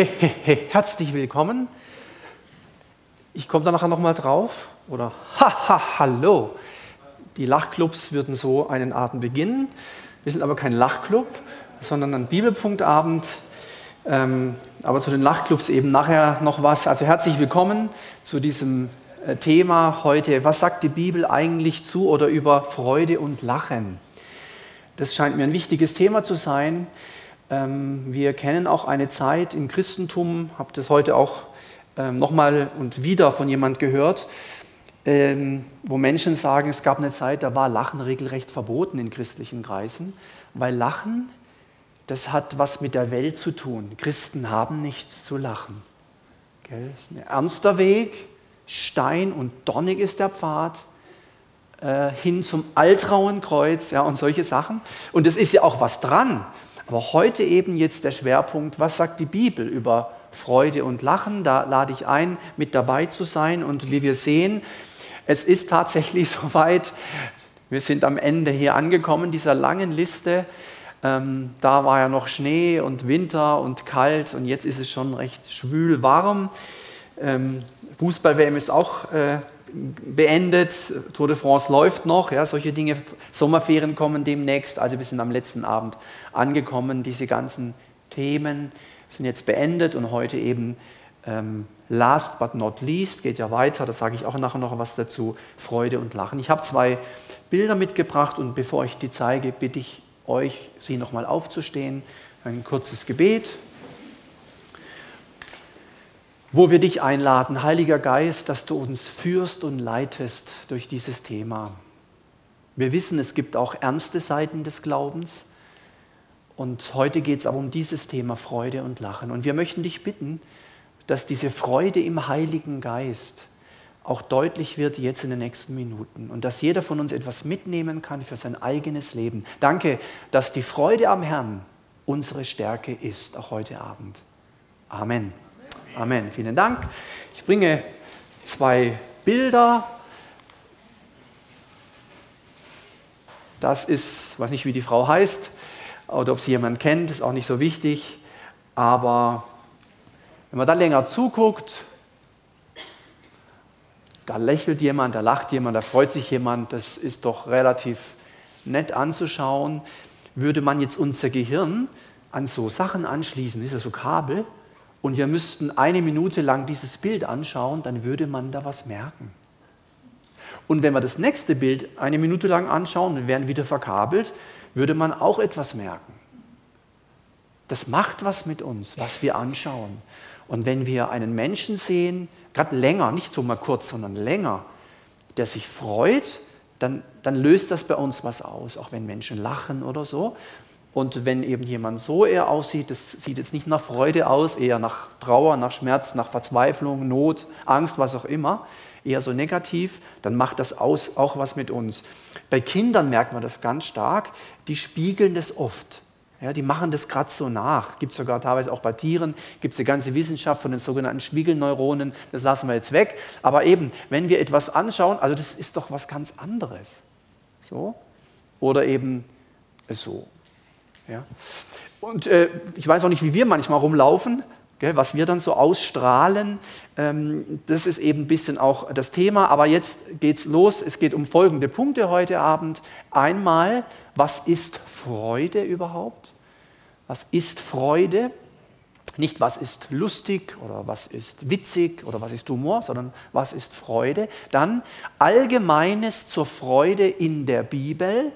He, he, he, herzlich willkommen. Ich komme da nachher nochmal drauf. Oder haha, hallo. Die Lachclubs würden so einen Abend beginnen. Wir sind aber kein Lachclub, sondern ein Bibelpunktabend. Ähm, aber zu den Lachclubs eben nachher noch was. Also herzlich willkommen zu diesem äh, Thema heute. Was sagt die Bibel eigentlich zu oder über Freude und Lachen? Das scheint mir ein wichtiges Thema zu sein. Ähm, wir kennen auch eine Zeit im Christentum, habe das heute auch ähm, nochmal und wieder von jemand gehört, ähm, wo Menschen sagen, es gab eine Zeit, da war Lachen regelrecht verboten in christlichen Kreisen, weil Lachen, das hat was mit der Welt zu tun. Christen haben nichts zu lachen. Das ist ein ernster Weg, stein und donnig ist der Pfad äh, hin zum Altrauenkreuz ja, und solche Sachen. Und es ist ja auch was dran. Aber heute eben jetzt der Schwerpunkt, was sagt die Bibel über Freude und Lachen? Da lade ich ein, mit dabei zu sein. Und wie wir sehen, es ist tatsächlich soweit, wir sind am Ende hier angekommen, dieser langen Liste. Ähm, da war ja noch Schnee und Winter und kalt und jetzt ist es schon recht schwül warm. Ähm, Fußball-WM ist auch äh, beendet, Tour de France läuft noch, ja, solche Dinge. Sommerferien kommen demnächst, also wir sind am letzten Abend angekommen. Diese ganzen Themen sind jetzt beendet und heute eben ähm, last but not least, geht ja weiter, da sage ich auch nachher noch was dazu, Freude und Lachen. Ich habe zwei Bilder mitgebracht und bevor ich die zeige, bitte ich euch, sie nochmal aufzustehen. Ein kurzes Gebet, wo wir dich einladen, Heiliger Geist, dass du uns führst und leitest durch dieses Thema. Wir wissen, es gibt auch ernste Seiten des Glaubens. Und heute geht es aber um dieses Thema Freude und Lachen. Und wir möchten dich bitten, dass diese Freude im Heiligen Geist auch deutlich wird jetzt in den nächsten Minuten und dass jeder von uns etwas mitnehmen kann für sein eigenes Leben. Danke, dass die Freude am Herrn unsere Stärke ist, auch heute Abend. Amen. Amen. Vielen Dank. Ich bringe zwei Bilder. Das ist, weiß nicht, wie die Frau heißt oder ob sie jemand kennt, ist auch nicht so wichtig. Aber wenn man da länger zuguckt, da lächelt jemand, da lacht jemand, da freut sich jemand, das ist doch relativ nett anzuschauen. Würde man jetzt unser Gehirn an so Sachen anschließen, ist ja so Kabel, und wir müssten eine Minute lang dieses Bild anschauen, dann würde man da was merken. Und wenn wir das nächste Bild eine Minute lang anschauen und werden wieder verkabelt, würde man auch etwas merken. Das macht was mit uns, was wir anschauen. Und wenn wir einen Menschen sehen, gerade länger, nicht so mal kurz, sondern länger, der sich freut, dann, dann löst das bei uns was aus, auch wenn Menschen lachen oder so. Und wenn eben jemand so eher aussieht, das sieht jetzt nicht nach Freude aus, eher nach Trauer, nach Schmerz, nach Verzweiflung, Not, Angst, was auch immer, eher so negativ, dann macht das aus, auch was mit uns. Bei Kindern merkt man das ganz stark, die spiegeln das oft. Ja, die machen das gerade so nach. Gibt es sogar teilweise auch bei Tieren, gibt es eine ganze Wissenschaft von den sogenannten Spiegelneuronen, das lassen wir jetzt weg. Aber eben, wenn wir etwas anschauen, also das ist doch was ganz anderes. So. Oder eben so. Ja. Und äh, ich weiß auch nicht, wie wir manchmal rumlaufen, gell, was wir dann so ausstrahlen. Ähm, das ist eben ein bisschen auch das Thema. Aber jetzt geht's los. Es geht um folgende Punkte heute Abend. Einmal, was ist Freude überhaupt? Was ist Freude? Nicht, was ist lustig oder was ist witzig oder was ist Humor, sondern was ist Freude. Dann Allgemeines zur Freude in der Bibel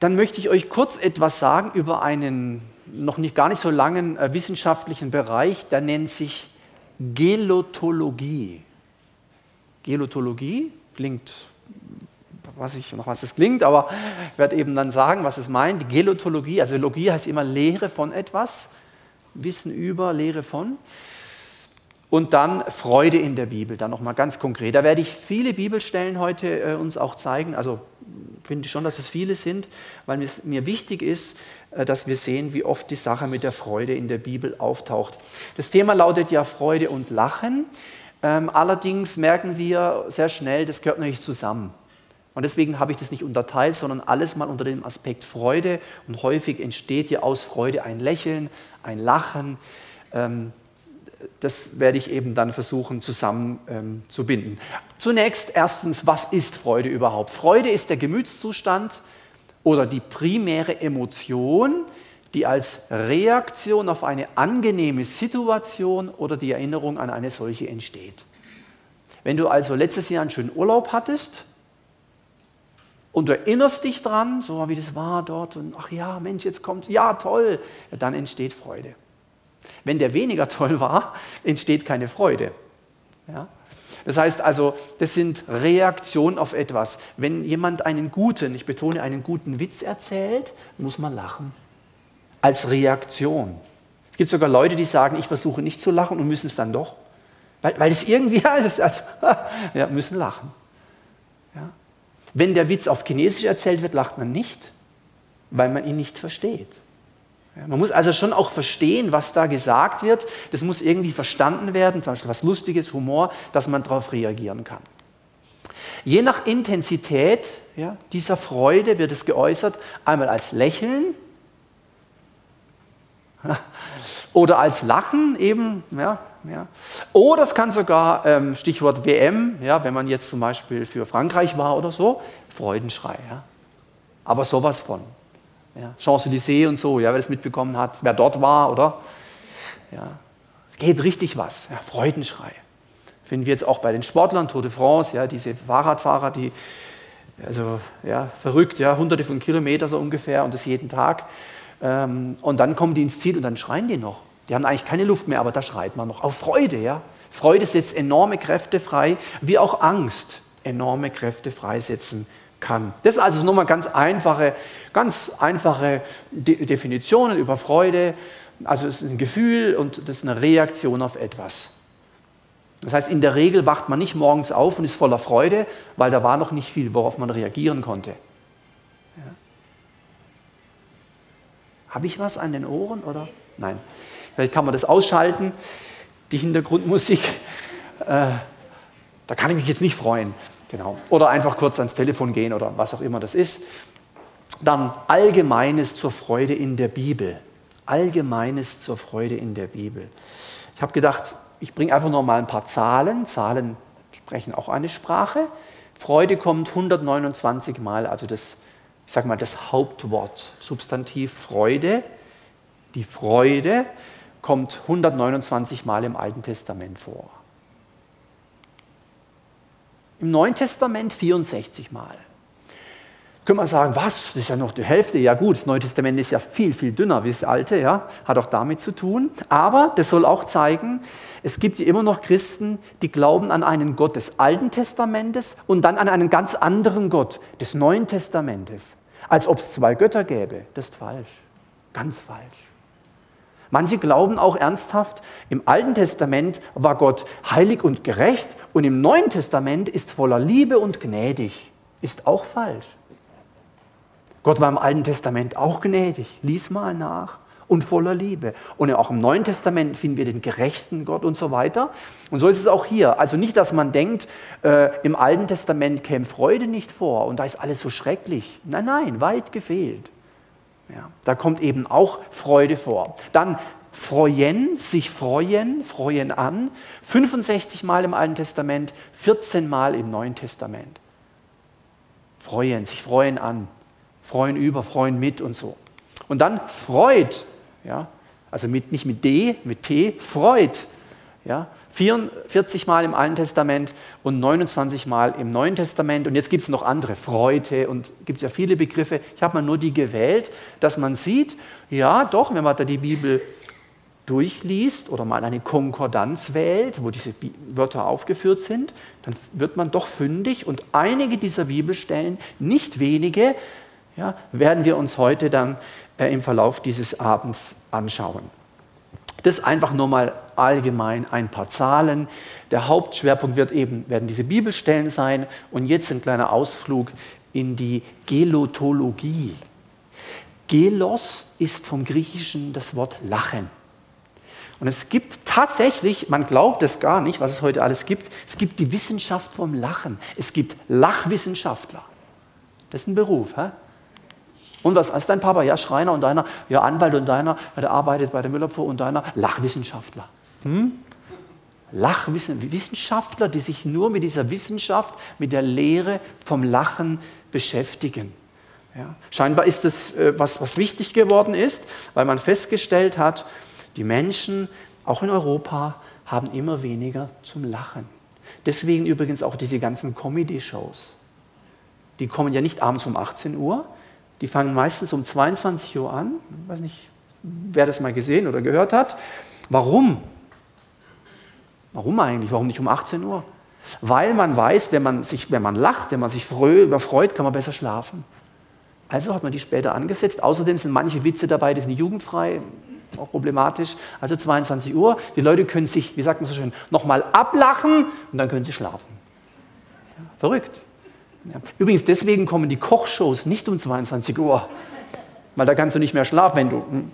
dann möchte ich euch kurz etwas sagen über einen noch nicht gar nicht so langen äh, wissenschaftlichen Bereich, der nennt sich Gelotologie. Gelotologie klingt, weiß ich noch, was das klingt, aber ich werde eben dann sagen, was es meint. Gelotologie, also Logie heißt immer Lehre von etwas, Wissen über, Lehre von. Und dann Freude in der Bibel, dann nochmal ganz konkret. Da werde ich viele Bibelstellen heute äh, uns auch zeigen. Also finde ich schon, dass es viele sind, weil es mir wichtig ist, äh, dass wir sehen, wie oft die Sache mit der Freude in der Bibel auftaucht. Das Thema lautet ja Freude und Lachen. Ähm, allerdings merken wir sehr schnell, das gehört nicht zusammen. Und deswegen habe ich das nicht unterteilt, sondern alles mal unter dem Aspekt Freude. Und häufig entsteht hier aus Freude ein Lächeln, ein Lachen. Ähm, das werde ich eben dann versuchen zusammen ähm. Zunächst erstens, was ist Freude überhaupt? Freude ist der Gemütszustand oder die primäre Emotion, die als Reaktion auf eine angenehme Situation oder die Erinnerung an eine solche entsteht. Wenn du also letztes Jahr einen schönen Urlaub hattest und du erinnerst dich dran, so wie das war dort und ach ja, Mensch, jetzt kommt, ja toll, dann entsteht Freude. Wenn der weniger toll war, entsteht keine Freude. Ja? Das heißt also, das sind Reaktionen auf etwas. Wenn jemand einen guten, ich betone, einen guten Witz erzählt, muss man lachen. Als Reaktion. Es gibt sogar Leute, die sagen, ich versuche nicht zu lachen und müssen es dann doch. Weil, weil es irgendwie heißt, also, ja, müssen lachen. Ja? Wenn der Witz auf Chinesisch erzählt wird, lacht man nicht, weil man ihn nicht versteht. Man muss also schon auch verstehen, was da gesagt wird. Das muss irgendwie verstanden werden, zum Beispiel was Lustiges, Humor, dass man darauf reagieren kann. Je nach Intensität ja, dieser Freude wird es geäußert, einmal als Lächeln oder als Lachen eben. Ja, ja. Oder es kann sogar, ähm, Stichwort WM, ja, wenn man jetzt zum Beispiel für Frankreich war oder so, Freudenschrei. Ja. Aber sowas von. Ja, Champs-Élysées und so, ja, wer das mitbekommen hat, wer dort war, oder? Ja, geht richtig was, ja, Freudenschrei. Finden wir jetzt auch bei den Sportlern, Tour de France, ja, diese Fahrradfahrer, die, also ja, verrückt, ja, hunderte von Kilometern so ungefähr und das jeden Tag. Ähm, und dann kommen die ins Ziel und dann schreien die noch. Die haben eigentlich keine Luft mehr, aber da schreit man noch. Auf Freude, ja. Freude setzt enorme Kräfte frei, wie auch Angst enorme Kräfte freisetzen kann. Das ist also nochmal ganz einfache, ganz einfache De Definitionen über Freude. Also es ist ein Gefühl und das ist eine Reaktion auf etwas. Das heißt, in der Regel wacht man nicht morgens auf und ist voller Freude, weil da war noch nicht viel, worauf man reagieren konnte. Ja. Habe ich was an den Ohren oder? Nein. Vielleicht kann man das ausschalten, die Hintergrundmusik. Äh, da kann ich mich jetzt nicht freuen. Genau. Oder einfach kurz ans Telefon gehen oder was auch immer das ist. Dann Allgemeines zur Freude in der Bibel. Allgemeines zur Freude in der Bibel. Ich habe gedacht, ich bringe einfach noch mal ein paar Zahlen. Zahlen sprechen auch eine Sprache. Freude kommt 129 Mal, also das, ich sage mal, das Hauptwort, Substantiv Freude. Die Freude kommt 129 Mal im Alten Testament vor. Im Neuen Testament 64 Mal. Können wir sagen, was, das ist ja noch die Hälfte. Ja gut, das Neue Testament ist ja viel, viel dünner wie das Alte, ja, hat auch damit zu tun. Aber das soll auch zeigen, es gibt immer noch Christen, die glauben an einen Gott des Alten Testamentes und dann an einen ganz anderen Gott des Neuen Testamentes. Als ob es zwei Götter gäbe. Das ist falsch. Ganz falsch. Manche glauben auch ernsthaft, im Alten Testament war Gott heilig und gerecht und im Neuen Testament ist voller Liebe und gnädig. Ist auch falsch. Gott war im Alten Testament auch gnädig, lies mal nach, und voller Liebe. Und auch im Neuen Testament finden wir den gerechten Gott und so weiter. Und so ist es auch hier. Also nicht, dass man denkt, äh, im Alten Testament käme Freude nicht vor und da ist alles so schrecklich. Nein, nein, weit gefehlt. Ja, da kommt eben auch Freude vor. Dann freuen, sich freuen, freuen an, 65 Mal im Alten Testament, 14 Mal im Neuen Testament. Freuen, sich freuen an, freuen über, freuen mit und so. Und dann Freud, ja, also mit, nicht mit D, mit T, Freud, ja, 44 Mal im Alten Testament und 29 Mal im Neuen Testament. Und jetzt gibt es noch andere, Freude und gibt es ja viele Begriffe. Ich habe mal nur die gewählt, dass man sieht, ja doch, wenn man da die Bibel durchliest oder mal eine Konkordanz wählt, wo diese Wörter aufgeführt sind, dann wird man doch fündig und einige dieser Bibelstellen, nicht wenige, ja, werden wir uns heute dann äh, im Verlauf dieses Abends anschauen. Das einfach nur mal allgemein ein paar Zahlen. Der Hauptschwerpunkt wird eben, werden diese Bibelstellen sein. Und jetzt ein kleiner Ausflug in die Gelotologie. Gelos ist vom Griechischen das Wort Lachen. Und es gibt tatsächlich, man glaubt es gar nicht, was es heute alles gibt, es gibt die Wissenschaft vom Lachen. Es gibt Lachwissenschaftler. Das ist ein Beruf. Hä? Und was ist dein Papa? Ja, Schreiner und deiner, ja, Anwalt und deiner, ja, der arbeitet bei der Müllabfuhr und deiner, Lachwissenschaftler. Hm? Lachwissenschaftler, die sich nur mit dieser Wissenschaft, mit der Lehre vom Lachen beschäftigen. Ja. Scheinbar ist das äh, was, was wichtig geworden ist, weil man festgestellt hat, die Menschen, auch in Europa, haben immer weniger zum Lachen. Deswegen übrigens auch diese ganzen Comedy-Shows. Die kommen ja nicht abends um 18 Uhr, die fangen meistens um 22 Uhr an. Ich weiß nicht, wer das mal gesehen oder gehört hat. Warum? Warum eigentlich? Warum nicht um 18 Uhr? Weil man weiß, wenn man, sich, wenn man lacht, wenn man sich überfreut, kann man besser schlafen. Also hat man die später angesetzt. Außerdem sind manche Witze dabei, die sind jugendfrei, auch problematisch. Also 22 Uhr. Die Leute können sich, wie sagt man so schön, nochmal ablachen und dann können sie schlafen. Verrückt. Ja. Übrigens, deswegen kommen die Kochshows nicht um 22 Uhr, weil da kannst du nicht mehr schlafen, wenn du. Hm,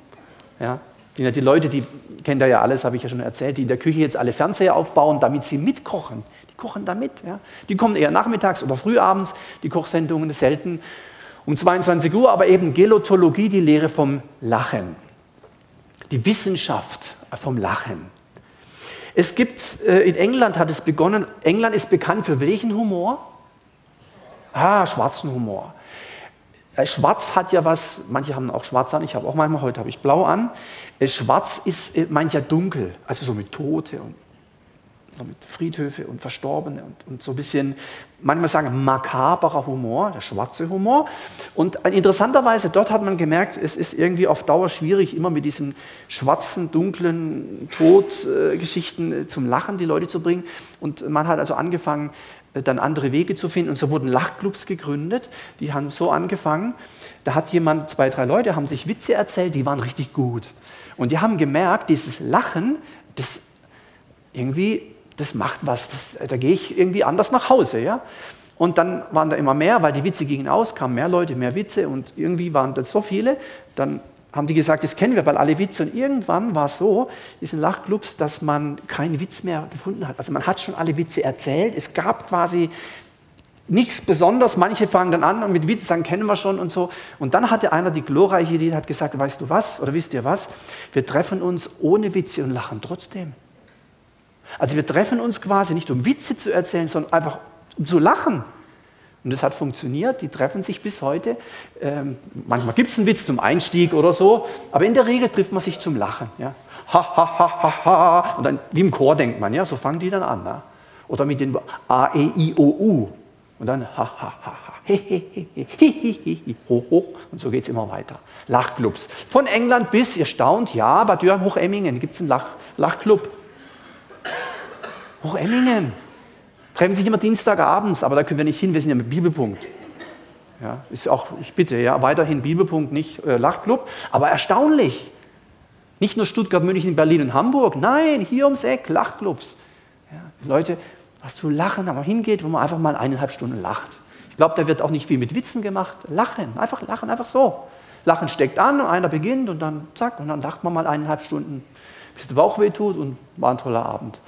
ja, die, die Leute, die kennen da ja alles, habe ich ja schon erzählt, die in der Küche jetzt alle Fernseher aufbauen, damit sie mitkochen. Die kochen da mit. Ja. Die kommen eher nachmittags oder frühabends, die Kochsendungen, selten um 22 Uhr, aber eben Gelotologie, die Lehre vom Lachen. Die Wissenschaft vom Lachen. Es gibt, äh, in England hat es begonnen, England ist bekannt für welchen Humor? Ah, schwarzen Humor. Äh, schwarz hat ja was, manche haben auch schwarz an, ich habe auch manchmal, heute habe ich blau an. Äh, schwarz ist mancher dunkel, also so mit Tote und so mit Friedhöfe und Verstorbene und, und, so ein bisschen, manchmal sagen, makaberer Humor, der schwarze Humor. Und interessanterweise, dort hat man gemerkt, es ist irgendwie auf Dauer schwierig, immer mit diesen schwarzen, dunklen Todgeschichten äh, zum Lachen die Leute zu bringen. Und man hat also angefangen, äh, dann andere Wege zu finden. Und so wurden Lachclubs gegründet. Die haben so angefangen. Da hat jemand, zwei, drei Leute, haben sich Witze erzählt, die waren richtig gut. Und die haben gemerkt, dieses Lachen, das irgendwie das macht was, das, da gehe ich irgendwie anders nach Hause. Ja? Und dann waren da immer mehr, weil die Witze gingen aus, kamen mehr Leute, mehr Witze und irgendwie waren das so viele. Dann haben die gesagt, das kennen wir weil alle Witze. Und irgendwann war es so, diesen Lachclubs, dass man keinen Witz mehr gefunden hat. Also man hat schon alle Witze erzählt. Es gab quasi nichts Besonderes. Manche fangen dann an und mit Witz, dann kennen wir schon und so. Und dann hatte einer die glorreiche Idee, hat gesagt, weißt du was, oder wisst ihr was, wir treffen uns ohne Witze und lachen trotzdem. Also wir treffen uns quasi nicht, um Witze zu erzählen, sondern einfach um zu lachen. Und das hat funktioniert, die treffen sich bis heute. Ähm, manchmal gibt es einen Witz zum Einstieg oder so, aber in der Regel trifft man sich zum Lachen. Ja? Ha, ha, ha, ha, ha. Und dann, wie im Chor denkt man, ja, so fangen die dann an. Ja? Oder mit den A, E, I, O, U. Und dann ha, ha, ha, ha. He, he, he, he, he, ho, ho. Und so geht es immer weiter. Lachclubs. Von England bis, ihr staunt, ja, Bad Dürheim, Hochemmingen gibt es einen Lach, Lachclub. Hochemmingen. Treffen sich immer Dienstagabends, aber da können wir nicht hin, wir sind ja mit Bibelpunkt. Ja, ist auch, ich bitte, ja, weiterhin Bibelpunkt, nicht äh, Lachclub. Aber erstaunlich. Nicht nur Stuttgart, München, Berlin und Hamburg. Nein, hier ums Eck, Lachclubs. Ja, Leute, was zu lachen, aber hingeht, wo man einfach mal eineinhalb Stunden lacht. Ich glaube, da wird auch nicht viel mit Witzen gemacht. Lachen, einfach lachen, einfach so. Lachen steckt an und einer beginnt und dann zack, und dann lacht man mal eineinhalb Stunden, bis der Bauch weh tut und war ein toller Abend.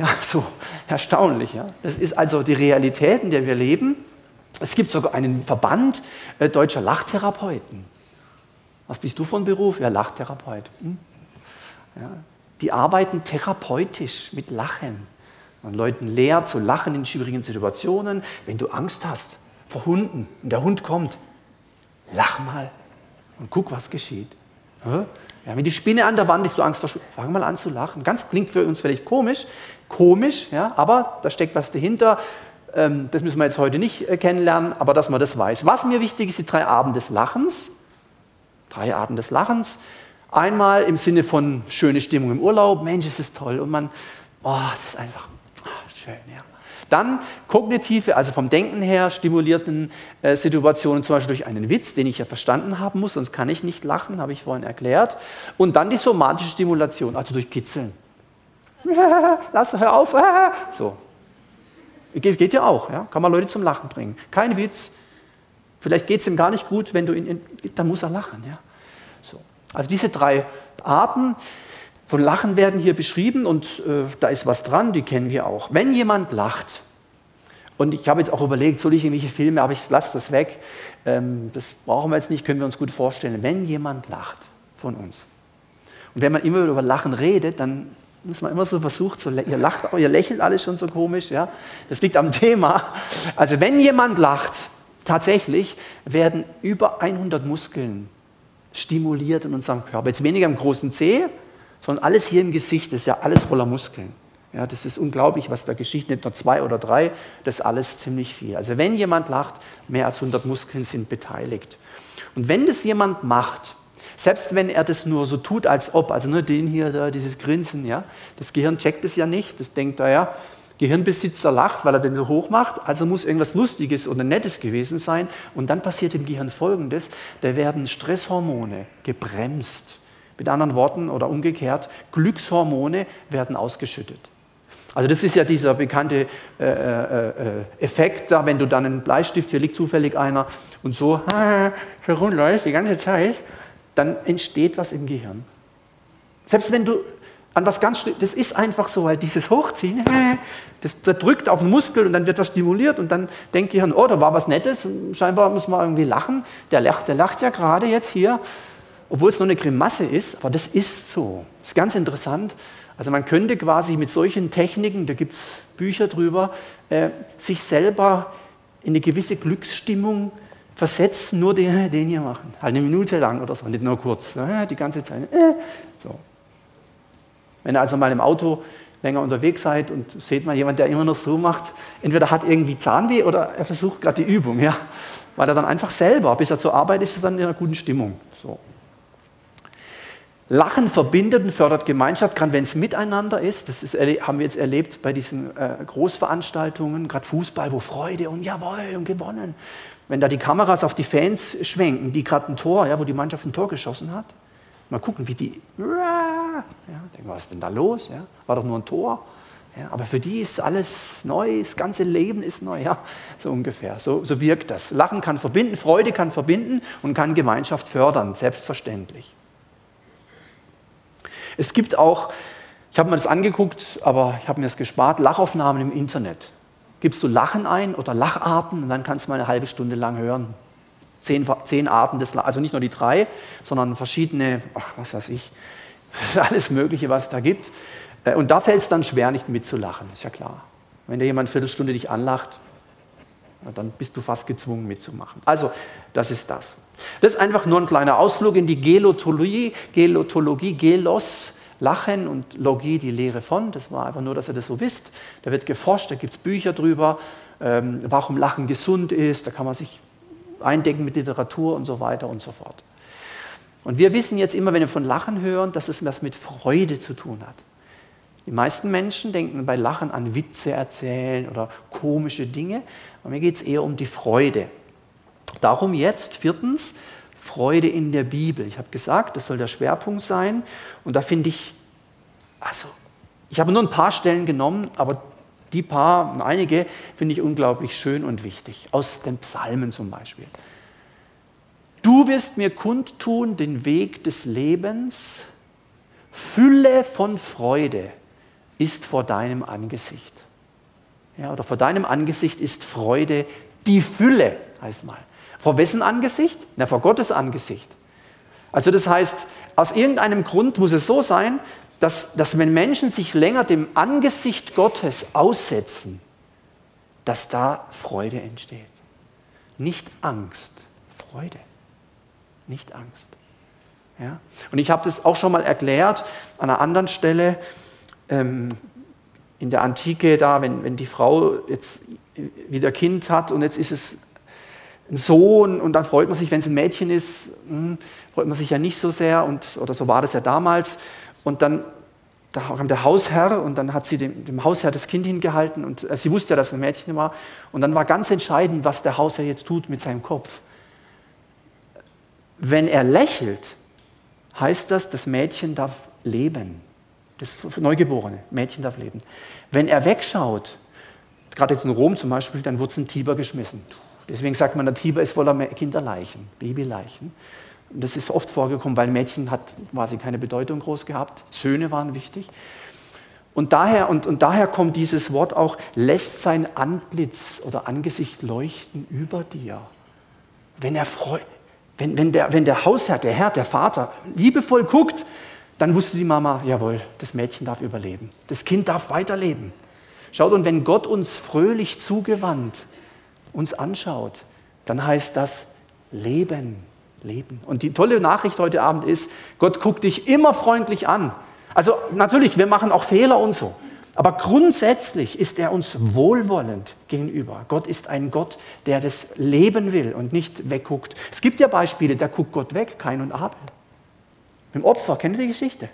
Ja, so erstaunlich. Ja. Das ist also die Realität, in der wir leben. Es gibt sogar einen Verband äh, deutscher Lachtherapeuten. Was bist du von Beruf? Ja, Lachtherapeut. Hm? Ja. Die arbeiten therapeutisch mit Lachen. Man Leuten lehrt zu lachen in schwierigen Situationen. Wenn du Angst hast vor Hunden und der Hund kommt, lach mal und guck, was geschieht. Ja, wenn die Spinne an der Wand ist, du Angst vor fang mal an zu lachen. Ganz klingt für uns völlig komisch, komisch, ja, aber da steckt was dahinter. Ähm, das müssen wir jetzt heute nicht äh, kennenlernen, aber dass man das weiß. Was mir wichtig ist, die drei Arten des Lachens. Drei Arten des Lachens. Einmal im Sinne von schöne Stimmung im Urlaub, Mensch, ist es toll und man, oh, das ist einfach oh, schön, ja. Dann kognitive, also vom Denken her stimulierten äh, Situationen, zum Beispiel durch einen Witz, den ich ja verstanden haben muss, sonst kann ich nicht lachen, habe ich vorhin erklärt. Und dann die somatische Stimulation, also durch Kitzeln. Lass, hör auf. So. Geht, geht ja auch, ja? kann man Leute zum Lachen bringen. Kein Witz. Vielleicht geht es ihm gar nicht gut, wenn du ihn, dann muss er lachen. Ja? So. Also diese drei Arten von Lachen werden hier beschrieben und äh, da ist was dran, die kennen wir auch. Wenn jemand lacht Und ich habe jetzt auch überlegt, soll ich irgendwelche Filme, aber ich lasse das weg. Ähm, das brauchen wir jetzt nicht, können wir uns gut vorstellen. Wenn jemand lacht von uns und wenn man immer über Lachen redet, dann muss man immer so versucht, so, ihr lacht, ihr lächelt alles schon so komisch, ja. Das liegt am Thema. Also wenn jemand lacht, tatsächlich werden über 100 Muskeln stimuliert in unserem Körper. Jetzt weniger im großen Zeh, sondern alles hier im Gesicht ist ja alles voller Muskeln. Ja, das ist unglaublich, was da geschieht. Nicht nur zwei oder drei, das ist alles ziemlich viel. Also wenn jemand lacht, mehr als 100 Muskeln sind beteiligt. Und wenn das jemand macht, selbst wenn er das nur so tut, als ob, also nur den hier, da, dieses Grinsen, ja, das Gehirn checkt es ja nicht, das denkt er ja, Gehirnbesitzer lacht, weil er den so hoch macht, also muss irgendwas Lustiges oder Nettes gewesen sein. Und dann passiert im Gehirn Folgendes, da werden Stresshormone gebremst. Mit anderen Worten oder umgekehrt, Glückshormone werden ausgeschüttet. Also das ist ja dieser bekannte äh, äh, äh Effekt, da, wenn du dann einen Bleistift, hier liegt zufällig einer und so herumläufst die ganze Zeit, dann entsteht was im Gehirn. Selbst wenn du an was ganz, das ist einfach so, weil dieses Hochziehen, das, das drückt auf den Muskel und dann wird was stimuliert und dann denkt Gehirn, oh, da war was Nettes, scheinbar muss man irgendwie lachen. Der lacht, der lacht ja gerade jetzt hier, obwohl es nur eine Grimasse ist, aber das ist so. Das ist ganz interessant. Also man könnte quasi mit solchen Techniken, da gibt es Bücher drüber, äh, sich selber in eine gewisse Glücksstimmung versetzen, nur den, den hier machen. Halt eine Minute lang oder so, nicht nur kurz, ne? die ganze Zeit. Äh, so. Wenn ihr also mal im Auto länger unterwegs seid und seht mal jemand, der immer noch so macht, entweder hat irgendwie Zahnweh oder er versucht gerade die Übung, ja, weil er dann einfach selber, bis er zur Arbeit ist, ist er dann in einer guten Stimmung. So. Lachen verbindet und fördert Gemeinschaft, gerade wenn es miteinander ist. Das ist, haben wir jetzt erlebt bei diesen äh, Großveranstaltungen, gerade Fußball, wo Freude und Jawohl und gewonnen wenn da die Kameras auf die Fans schwenken, die gerade ein Tor, ja, wo die Mannschaft ein Tor geschossen hat, mal gucken, wie die, ja, denken, was ist denn da los? Ja, war doch nur ein Tor. Ja, aber für die ist alles neu, das ganze Leben ist neu, ja, so ungefähr. So, so wirkt das. Lachen kann verbinden, Freude kann verbinden und kann Gemeinschaft fördern, selbstverständlich. Es gibt auch, ich habe mir das angeguckt, aber ich habe mir das gespart, Lachaufnahmen im Internet gibst du Lachen ein oder Lacharten und dann kannst du mal eine halbe Stunde lang hören. Zehn, zehn Arten des Lachens, also nicht nur die drei, sondern verschiedene, ach, was weiß ich, alles Mögliche, was es da gibt. Äh, und da fällt es dann schwer, nicht mitzulachen, ist ja klar. Wenn dir jemand eine Viertelstunde dich anlacht, dann bist du fast gezwungen mitzumachen. Also, das ist das. Das ist einfach nur ein kleiner Ausflug in die Gelotologie, Gelotologie, Gelos Lachen und Logie, die Lehre von. Das war einfach nur, dass ihr das so wisst. Da wird geforscht, da gibt es Bücher drüber, ähm, warum Lachen gesund ist. Da kann man sich eindecken mit Literatur und so weiter und so fort. Und wir wissen jetzt immer, wenn wir von Lachen hören, dass es was mit Freude zu tun hat. Die meisten Menschen denken bei Lachen an Witze erzählen oder komische Dinge. Aber mir geht es eher um die Freude. Darum jetzt, viertens, Freude in der Bibel. Ich habe gesagt, das soll der Schwerpunkt sein. Und da finde ich, also, ich habe nur ein paar Stellen genommen, aber die paar, und einige, finde ich unglaublich schön und wichtig. Aus den Psalmen zum Beispiel. Du wirst mir kundtun den Weg des Lebens. Fülle von Freude ist vor deinem Angesicht. Ja, oder vor deinem Angesicht ist Freude die Fülle, heißt mal. Vor wessen Angesicht? Na, vor Gottes Angesicht. Also das heißt, aus irgendeinem Grund muss es so sein, dass, dass wenn Menschen sich länger dem Angesicht Gottes aussetzen, dass da Freude entsteht. Nicht Angst, Freude. Nicht Angst. Ja? Und ich habe das auch schon mal erklärt an einer anderen Stelle ähm, in der Antike, da, wenn, wenn die Frau jetzt wieder Kind hat und jetzt ist es ein Sohn und dann freut man sich, wenn es ein Mädchen ist, hm, freut man sich ja nicht so sehr und, oder so war das ja damals. Und dann da kam der Hausherr und dann hat sie dem, dem Hausherr das Kind hingehalten und äh, sie wusste ja, dass es ein Mädchen war. Und dann war ganz entscheidend, was der Hausherr jetzt tut mit seinem Kopf. Wenn er lächelt, heißt das, das Mädchen darf leben. Das Neugeborene, Mädchen darf leben. Wenn er wegschaut, gerade jetzt in Rom zum Beispiel, dann wird es in Tiber geschmissen. Deswegen sagt man, der Tiber ist voller Kinderleichen, Babyleichen. Und das ist oft vorgekommen, weil Mädchen hat quasi keine Bedeutung groß gehabt. Söhne waren wichtig. Und daher, und, und daher kommt dieses Wort auch, lässt sein Antlitz oder Angesicht leuchten über dir. Wenn, er freu, wenn, wenn, der, wenn der Hausherr, der Herr, der Vater liebevoll guckt, dann wusste die Mama, jawohl, das Mädchen darf überleben. Das Kind darf weiterleben. Schaut, und wenn Gott uns fröhlich zugewandt uns anschaut, dann heißt das Leben, Leben. Und die tolle Nachricht heute Abend ist, Gott guckt dich immer freundlich an. Also natürlich, wir machen auch Fehler und so. Aber grundsätzlich ist er uns wohlwollend gegenüber. Gott ist ein Gott, der das Leben will und nicht wegguckt. Es gibt ja Beispiele, da guckt Gott weg, Kain und Abel. Mit dem Opfer, kennt ihr die Geschichte?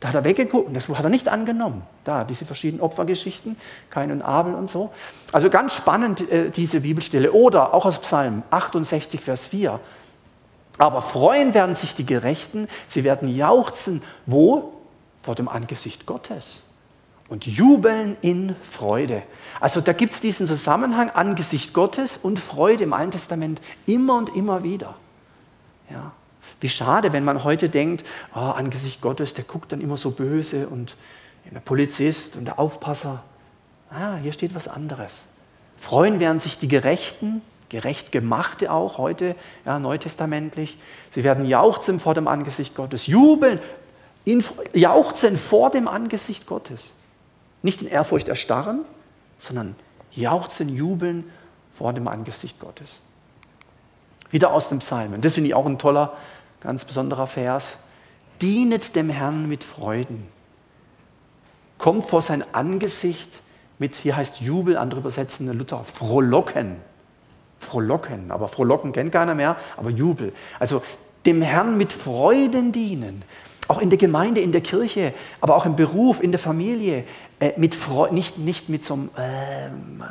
Da hat er weggeguckt und das hat er nicht angenommen. Da, diese verschiedenen Opfergeschichten, Kain und Abel und so. Also ganz spannend, äh, diese Bibelstelle. Oder auch aus Psalm 68, Vers 4. Aber freuen werden sich die Gerechten, sie werden jauchzen. Wo? Vor dem Angesicht Gottes. Und jubeln in Freude. Also da gibt es diesen Zusammenhang Angesicht Gottes und Freude im Alten Testament immer und immer wieder. Wie schade, wenn man heute denkt, oh, Angesicht Gottes, der guckt dann immer so böse und der Polizist und der Aufpasser. Ah, hier steht was anderes. Freuen werden sich die Gerechten, gerecht gemachte auch heute, ja, neutestamentlich. Sie werden jauchzen vor dem Angesicht Gottes, jubeln, in, jauchzen vor dem Angesicht Gottes. Nicht in Ehrfurcht erstarren, sondern jauchzen, jubeln vor dem Angesicht Gottes. Wieder aus dem Psalmen. Das finde ich auch ein toller ganz besonderer Vers. Dienet dem Herrn mit Freuden. Kommt vor sein Angesicht mit, hier heißt Jubel, andere übersetzen Luther, frohlocken. Frohlocken, aber frohlocken kennt keiner mehr, aber Jubel. Also dem Herrn mit Freuden dienen. Auch in der Gemeinde, in der Kirche, aber auch im Beruf, in der Familie. Äh, mit Freude, nicht, nicht mit so einem, ähm,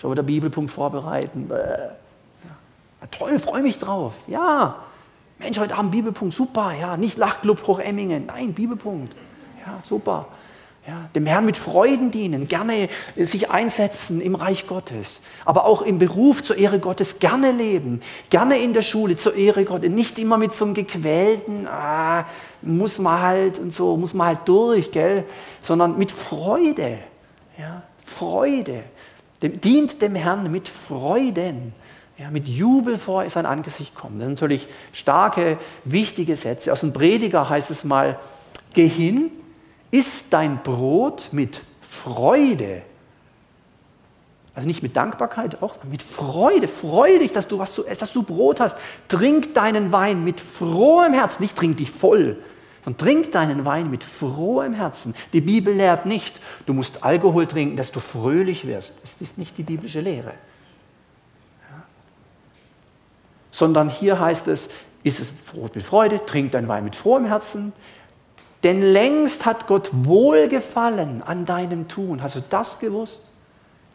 schon wieder Bibelpunkt vorbereiten. Äh, toll, freue mich drauf. Ja, Mensch, heute Abend Bibelpunkt, super. Ja, nicht Lachclub Hochemmingen, nein, Bibelpunkt. Ja, super. Ja, dem Herrn mit Freuden dienen, gerne sich einsetzen im Reich Gottes, aber auch im Beruf zur Ehre Gottes gerne leben, gerne in der Schule zur Ehre Gottes, nicht immer mit so einem gequälten, ah, muss man halt und so, muss man halt durch, gell, sondern mit Freude, ja, Freude. Dem, dient dem Herrn mit Freuden ja, mit Jubel vor sein Angesicht kommen. Das sind natürlich starke, wichtige Sätze. Aus dem Prediger heißt es mal, geh hin, iss dein Brot mit Freude. Also nicht mit Dankbarkeit, auch mit Freude. Freu dich, dass du, was du, dass du Brot hast. Trink deinen Wein mit frohem Herzen. Nicht trink dich voll, sondern trink deinen Wein mit frohem Herzen. Die Bibel lehrt nicht, du musst Alkohol trinken, dass du fröhlich wirst. Das ist nicht die biblische Lehre. Sondern hier heißt es, ist es Brot mit Freude, trink dein Wein mit frohem Herzen, denn längst hat Gott Wohlgefallen an deinem Tun. Hast du das gewusst?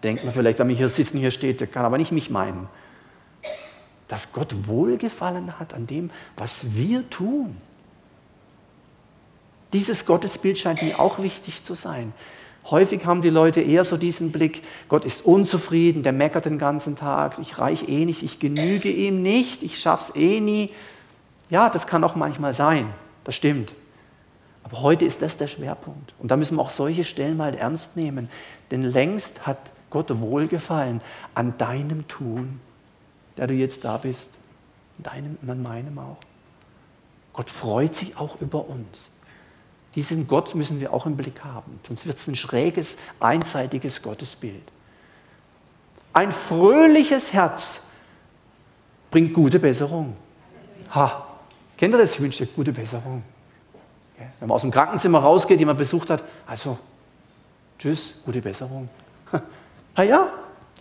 Denkt man vielleicht, wenn wir hier sitzen, hier steht, der kann aber nicht mich meinen. Dass Gott Wohlgefallen hat an dem, was wir tun. Dieses Gottesbild scheint mir auch wichtig zu sein. Häufig haben die Leute eher so diesen Blick, Gott ist unzufrieden, der meckert den ganzen Tag, ich reich eh nicht, ich genüge ihm nicht, ich schaff's eh nie. Ja, das kann auch manchmal sein, das stimmt. Aber heute ist das der Schwerpunkt. Und da müssen wir auch solche Stellen mal ernst nehmen. Denn längst hat Gott Wohlgefallen an deinem Tun, der du jetzt da bist, an deinem und an meinem auch. Gott freut sich auch über uns. Diesen Gott müssen wir auch im Blick haben, sonst wird es ein schräges, einseitiges Gottesbild. Ein fröhliches Herz bringt gute Besserung. Ha, kennt ihr das? Ich wünsche dir gute Besserung. Wenn man aus dem Krankenzimmer rausgeht, jemand besucht hat, also tschüss, gute Besserung. Na ja,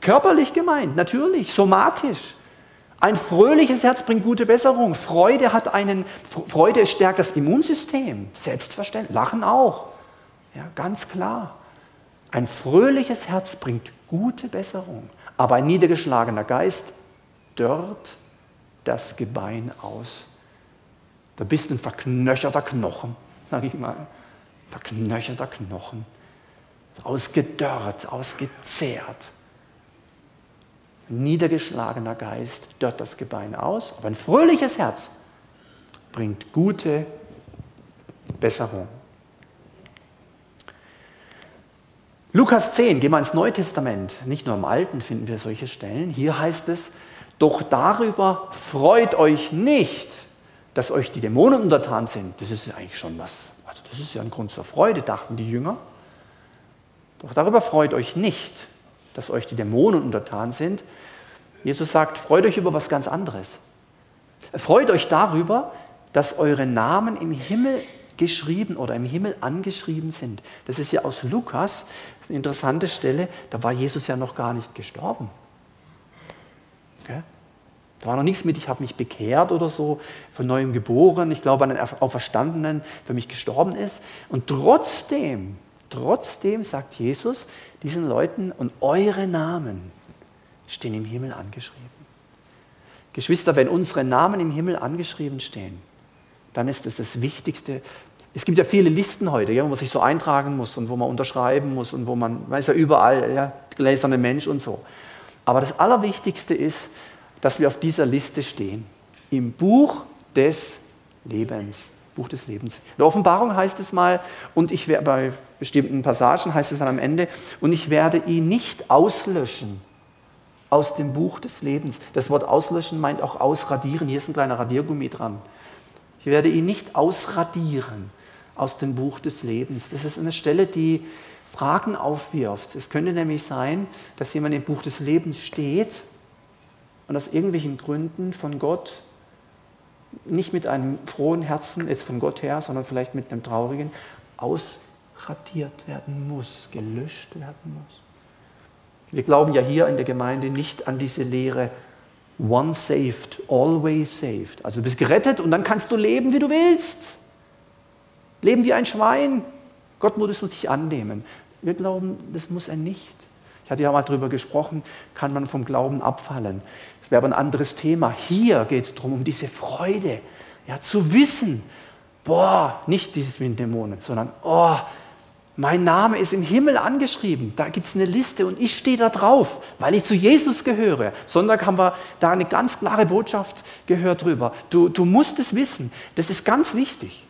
körperlich gemeint, natürlich, somatisch. Ein fröhliches Herz bringt gute Besserung. Freude hat einen, Freude stärkt das Immunsystem. Selbstverständlich. Lachen auch. Ja, ganz klar. Ein fröhliches Herz bringt gute Besserung. Aber ein niedergeschlagener Geist dörrt das Gebein aus. Da bist du ein verknöcherter Knochen, sage ich mal. Verknöcherter Knochen. Ausgedörrt, ausgezehrt niedergeschlagener Geist dört das Gebein aus, aber ein fröhliches Herz bringt gute Besserung. Lukas 10, gehen wir ins Neue Testament. Nicht nur im Alten finden wir solche Stellen. Hier heißt es, doch darüber freut euch nicht, dass euch die Dämonen untertan sind. Das ist ja eigentlich schon was. Also das ist ja ein Grund zur Freude, dachten die Jünger. Doch darüber freut euch nicht, dass euch die Dämonen untertan sind. Jesus sagt, freut euch über was ganz anderes. Freut euch darüber, dass eure Namen im Himmel geschrieben oder im Himmel angeschrieben sind. Das ist ja aus Lukas, eine interessante Stelle, da war Jesus ja noch gar nicht gestorben. Okay? Da war noch nichts mit, ich habe mich bekehrt oder so, von neuem geboren, ich glaube an den Auferstandenen, für mich gestorben ist. Und trotzdem, trotzdem sagt Jesus diesen Leuten, und eure Namen stehen im Himmel angeschrieben. Geschwister, wenn unsere Namen im Himmel angeschrieben stehen, dann ist das das Wichtigste. Es gibt ja viele Listen heute, ja, wo man sich so eintragen muss und wo man unterschreiben muss und wo man, weiß ja überall, ja, gläserne Mensch und so. Aber das Allerwichtigste ist, dass wir auf dieser Liste stehen. Im Buch des Lebens. Buch des Lebens. In der Offenbarung heißt es mal, und ich werde bei bestimmten Passagen heißt es dann am Ende, und ich werde ihn nicht auslöschen aus dem Buch des Lebens. Das Wort auslöschen meint auch ausradieren. Hier ist ein kleiner Radiergummi dran. Ich werde ihn nicht ausradieren aus dem Buch des Lebens. Das ist eine Stelle, die Fragen aufwirft. Es könnte nämlich sein, dass jemand im Buch des Lebens steht und aus irgendwelchen Gründen von Gott nicht mit einem frohen Herzen, jetzt von Gott her, sondern vielleicht mit einem traurigen, ausradiert werden muss, gelöscht werden muss. Wir glauben ja hier in der Gemeinde nicht an diese Lehre, one saved, always saved. Also du bist gerettet und dann kannst du leben, wie du willst. Leben wie ein Schwein. Gott muss es sich annehmen. Wir glauben, das muss er nicht. Ich hatte ja mal darüber gesprochen, kann man vom Glauben abfallen. Das wäre aber ein anderes Thema. Hier geht es darum, um diese Freude, ja, zu wissen, boah, nicht dieses mit den Dämonen, sondern, oh, mein Name ist im Himmel angeschrieben. Da gibt es eine Liste und ich stehe da drauf, weil ich zu Jesus gehöre. Sonntag haben wir da eine ganz klare Botschaft gehört drüber. Du, du musst es wissen. Das ist ganz wichtig.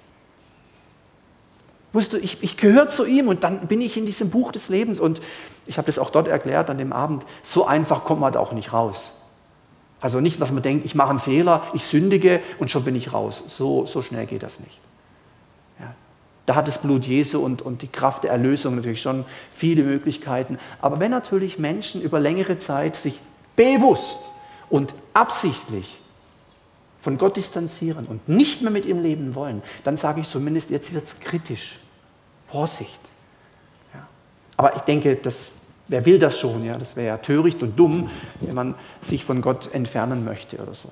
Wusste, ich, ich gehöre zu ihm und dann bin ich in diesem Buch des Lebens. Und ich habe das auch dort erklärt an dem Abend. So einfach kommt man da auch nicht raus. Also nicht, dass man denkt, ich mache einen Fehler, ich sündige und schon bin ich raus. So, so schnell geht das nicht. Ja. Da hat das Blut Jesu und, und die Kraft der Erlösung natürlich schon viele Möglichkeiten. Aber wenn natürlich Menschen über längere Zeit sich bewusst und absichtlich von Gott distanzieren und nicht mehr mit ihm leben wollen, dann sage ich zumindest, jetzt wird es kritisch. Vorsicht. Ja. Aber ich denke, das, wer will das schon? Ja? Das wäre ja töricht und dumm, wenn man sich von Gott entfernen möchte oder so.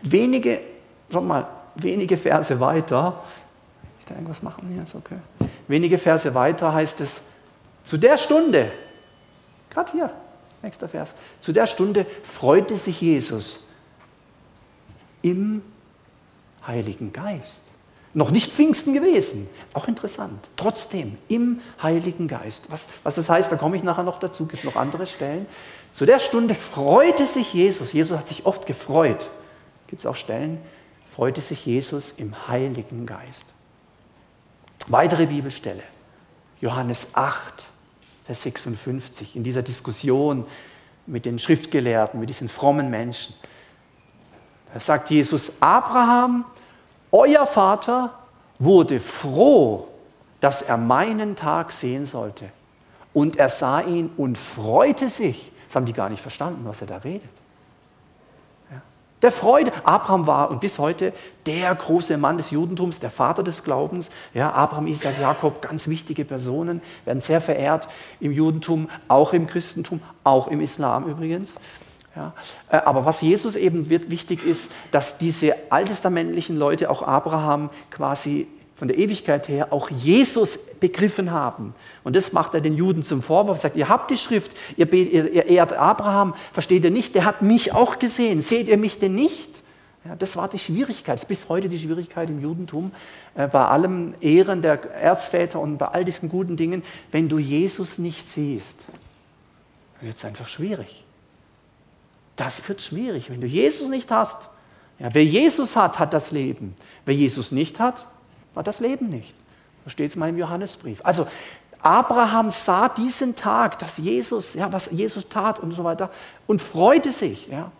Wenige, schon mal, wenige Verse weiter, ich da irgendwas machen hier, ist okay. Wenige Verse weiter heißt es, zu der Stunde, gerade hier, nächster Vers, zu der Stunde freute sich Jesus im Heiligen Geist. Noch nicht Pfingsten gewesen. Auch interessant. Trotzdem im Heiligen Geist. Was, was das heißt, da komme ich nachher noch dazu. Gibt noch andere Stellen. Zu der Stunde freute sich Jesus. Jesus hat sich oft gefreut. Gibt es auch Stellen, freute sich Jesus im Heiligen Geist. Weitere Bibelstelle. Johannes 8, Vers 56. In dieser Diskussion mit den Schriftgelehrten, mit diesen frommen Menschen. Da sagt Jesus, Abraham euer Vater wurde froh, dass er meinen Tag sehen sollte. Und er sah ihn und freute sich. Das haben die gar nicht verstanden, was er da redet. Ja. Der Freude. Abraham war und bis heute der große Mann des Judentums, der Vater des Glaubens. Ja, Abraham, Isaac, Jakob, ganz wichtige Personen, werden sehr verehrt im Judentum, auch im Christentum, auch im Islam übrigens. Ja, äh, aber was Jesus eben wird wichtig ist, dass diese alttestamentlichen Leute, auch Abraham quasi von der Ewigkeit her, auch Jesus begriffen haben. Und das macht er den Juden zum Vorwurf. Er sagt, ihr habt die Schrift, ihr, ihr ehrt Abraham, versteht ihr nicht, der hat mich auch gesehen, seht ihr mich denn nicht? Ja, das war die Schwierigkeit, bis heute die Schwierigkeit im Judentum, äh, bei allem Ehren der Erzväter und bei all diesen guten Dingen, wenn du Jesus nicht siehst, wird es einfach schwierig. Das wird schwierig, wenn du Jesus nicht hast. Ja, wer Jesus hat, hat das Leben. Wer Jesus nicht hat, hat das Leben nicht. Da steht es mal im Johannesbrief. Also Abraham sah diesen Tag, dass Jesus, ja, was Jesus tat und so weiter und freute sich. Ja.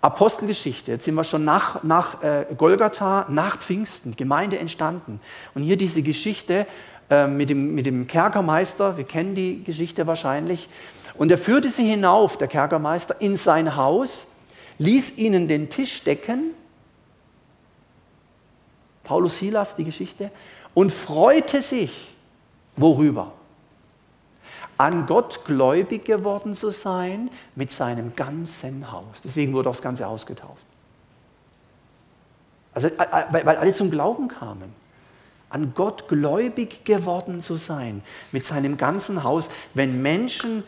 Apostelgeschichte, jetzt sind wir schon nach, nach äh, Golgatha, nach Pfingsten, Gemeinde entstanden. Und hier diese Geschichte äh, mit, dem, mit dem Kerkermeister, wir kennen die Geschichte wahrscheinlich. Und er führte sie hinauf, der Kerkermeister, in sein Haus, ließ ihnen den Tisch decken. Paulus Silas, die Geschichte, und freute sich Worüber? An Gott gläubig geworden zu sein mit seinem ganzen Haus. Deswegen wurde auch das ganze Haus getauft. Also, äh, äh, weil alle zum Glauben kamen. An Gott gläubig geworden zu sein mit seinem ganzen Haus. Wenn Menschen,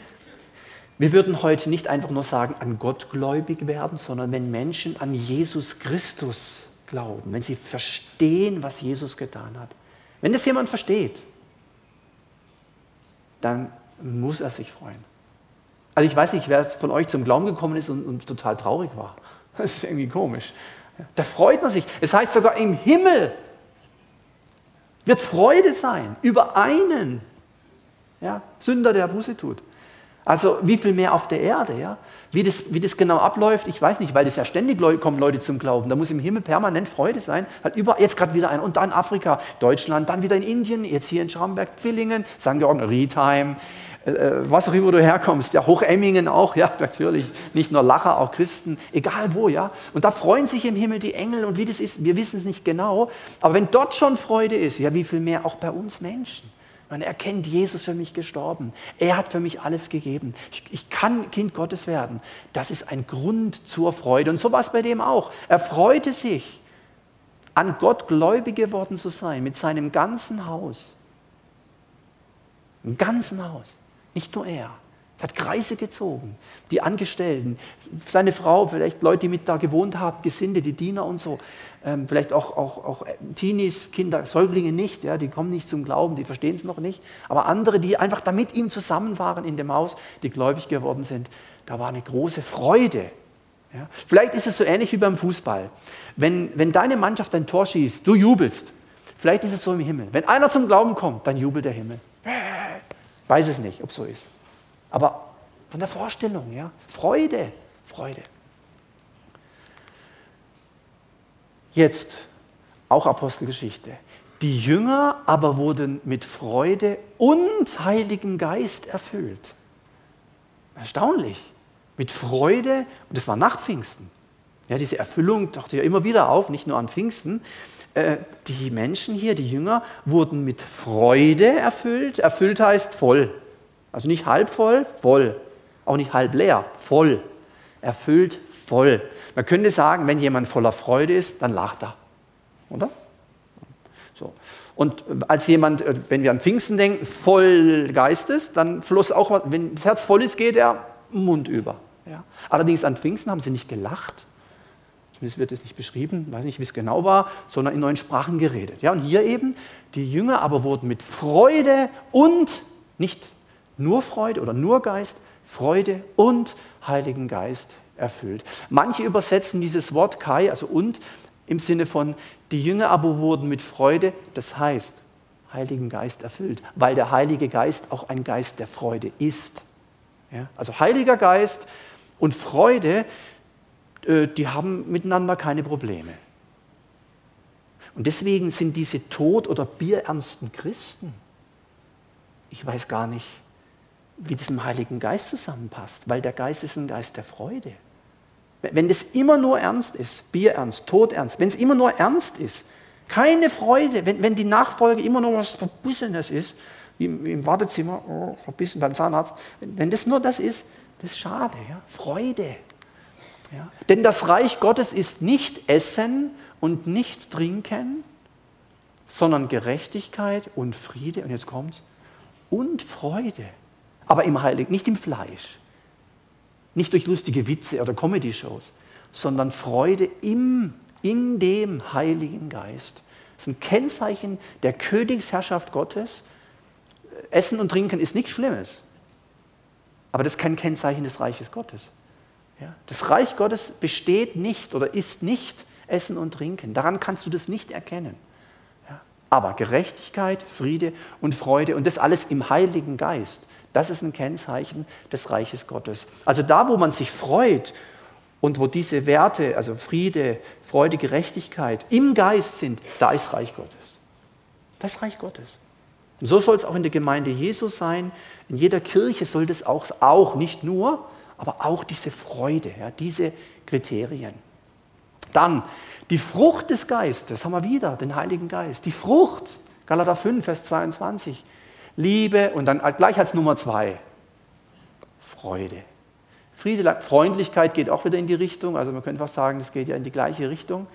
wir würden heute nicht einfach nur sagen, an Gott gläubig werden, sondern wenn Menschen an Jesus Christus glauben, wenn sie verstehen, was Jesus getan hat. Wenn das jemand versteht, dann muss er sich freuen. Also ich weiß nicht, wer von euch zum Glauben gekommen ist und, und total traurig war. Das ist irgendwie komisch. Da freut man sich. Es heißt sogar im Himmel wird Freude sein über einen ja, Sünder, der Buße tut. Also wie viel mehr auf der Erde, ja? Wie das, wie das genau abläuft, ich weiß nicht, weil das ja ständig kommen Leute zum Glauben. Da muss im Himmel permanent Freude sein. Halt über, jetzt gerade wieder ein und dann Afrika, Deutschland, dann wieder in Indien, jetzt hier in Schaumberg, Zwillingen, St. Georgen, Riedheim, äh, was auch immer du herkommst, ja, Hochemmingen auch, ja, natürlich, nicht nur Lacher, auch Christen, egal wo, ja. Und da freuen sich im Himmel die Engel und wie das ist, wir wissen es nicht genau. Aber wenn dort schon Freude ist, ja, wie viel mehr auch bei uns Menschen. Man erkennt, Jesus für mich gestorben. Er hat für mich alles gegeben. Ich, ich, kann Kind Gottes werden. Das ist ein Grund zur Freude. Und so war es bei dem auch. Er freute sich, an Gott gläubig geworden zu sein, mit seinem ganzen Haus. Im ganzen Haus. Nicht nur er. Es hat Kreise gezogen. Die Angestellten, seine Frau, vielleicht Leute, die mit da gewohnt haben, Gesinde, die Diener und so. Ähm, vielleicht auch, auch, auch Teenies, Kinder, Säuglinge nicht, ja, die kommen nicht zum Glauben, die verstehen es noch nicht. Aber andere, die einfach da mit ihm zusammen waren in dem Haus, die gläubig geworden sind, da war eine große Freude. Ja. Vielleicht ist es so ähnlich wie beim Fußball. Wenn, wenn deine Mannschaft ein Tor schießt, du jubelst. Vielleicht ist es so im Himmel. Wenn einer zum Glauben kommt, dann jubelt der Himmel. Weiß es nicht, ob so ist. Aber von der Vorstellung, ja, Freude, Freude. Jetzt auch Apostelgeschichte. Die Jünger aber wurden mit Freude und Heiligem Geist erfüllt. Erstaunlich. Mit Freude, und das war nach Pfingsten. Ja, diese Erfüllung tauchte ja immer wieder auf, nicht nur an Pfingsten. Äh, die Menschen hier, die Jünger, wurden mit Freude erfüllt. Erfüllt heißt voll. Also nicht halb voll, voll. Auch nicht halb leer, voll. Erfüllt, voll. Man könnte sagen, wenn jemand voller Freude ist, dann lacht er. Oder? So. Und als jemand, äh, wenn wir an Pfingsten denken, voll Geistes, dann floss auch wenn das Herz voll ist, geht er Mund über. Ja. Allerdings an Pfingsten haben sie nicht gelacht. Zumindest wird es nicht beschrieben, weiß nicht, wie es genau war, sondern in neuen Sprachen geredet. Ja, und hier eben, die Jünger aber wurden mit Freude und nicht nur Freude oder nur Geist, Freude und Heiligen Geist erfüllt. Manche übersetzen dieses Wort Kai, also und, im Sinne von, die Jünger aber wurden mit Freude, das heißt, Heiligen Geist erfüllt, weil der Heilige Geist auch ein Geist der Freude ist. Ja? Also Heiliger Geist und Freude, die haben miteinander keine Probleme. Und deswegen sind diese tot- oder bierernsten Christen, ich weiß gar nicht, wie das im Heiligen Geist zusammenpasst, weil der Geist ist ein Geist der Freude. Wenn das immer nur ernst ist, Bierernst, Todernst, wenn es immer nur ernst ist, keine Freude, wenn, wenn die Nachfolge immer nur was Verbissenes ist, wie im, im Wartezimmer, oh, verbissen beim Zahnarzt, wenn, wenn das nur das ist, das ist schade, ja? Freude. Denn das Reich Gottes ist nicht Essen und nicht Trinken, sondern Gerechtigkeit und Friede, und jetzt kommt's, und Freude aber im Heiligen, nicht im Fleisch. Nicht durch lustige Witze oder Comedy-Shows, sondern Freude im, in dem Heiligen Geist. Das ist ein Kennzeichen der Königsherrschaft Gottes. Essen und Trinken ist nichts Schlimmes, aber das ist kein Kennzeichen des Reiches Gottes. Ja? Das Reich Gottes besteht nicht oder ist nicht Essen und Trinken. Daran kannst du das nicht erkennen. Ja? Aber Gerechtigkeit, Friede und Freude und das alles im Heiligen Geist, das ist ein Kennzeichen des Reiches Gottes. Also da, wo man sich freut und wo diese Werte, also Friede, Freude, Gerechtigkeit im Geist sind, da ist Reich Gottes. Das Reich Gottes. Und so soll es auch in der Gemeinde Jesu sein. In jeder Kirche soll das auch, auch nicht nur, aber auch diese Freude, ja, diese Kriterien. Dann die Frucht des Geistes, haben wir wieder, den Heiligen Geist. Die Frucht, Galater 5, Vers 22. Liebe und dann gleich als Nummer zwei, Freude. Friede, Freundlichkeit geht auch wieder in die Richtung, also man könnte fast sagen, das geht ja in die gleiche Richtung.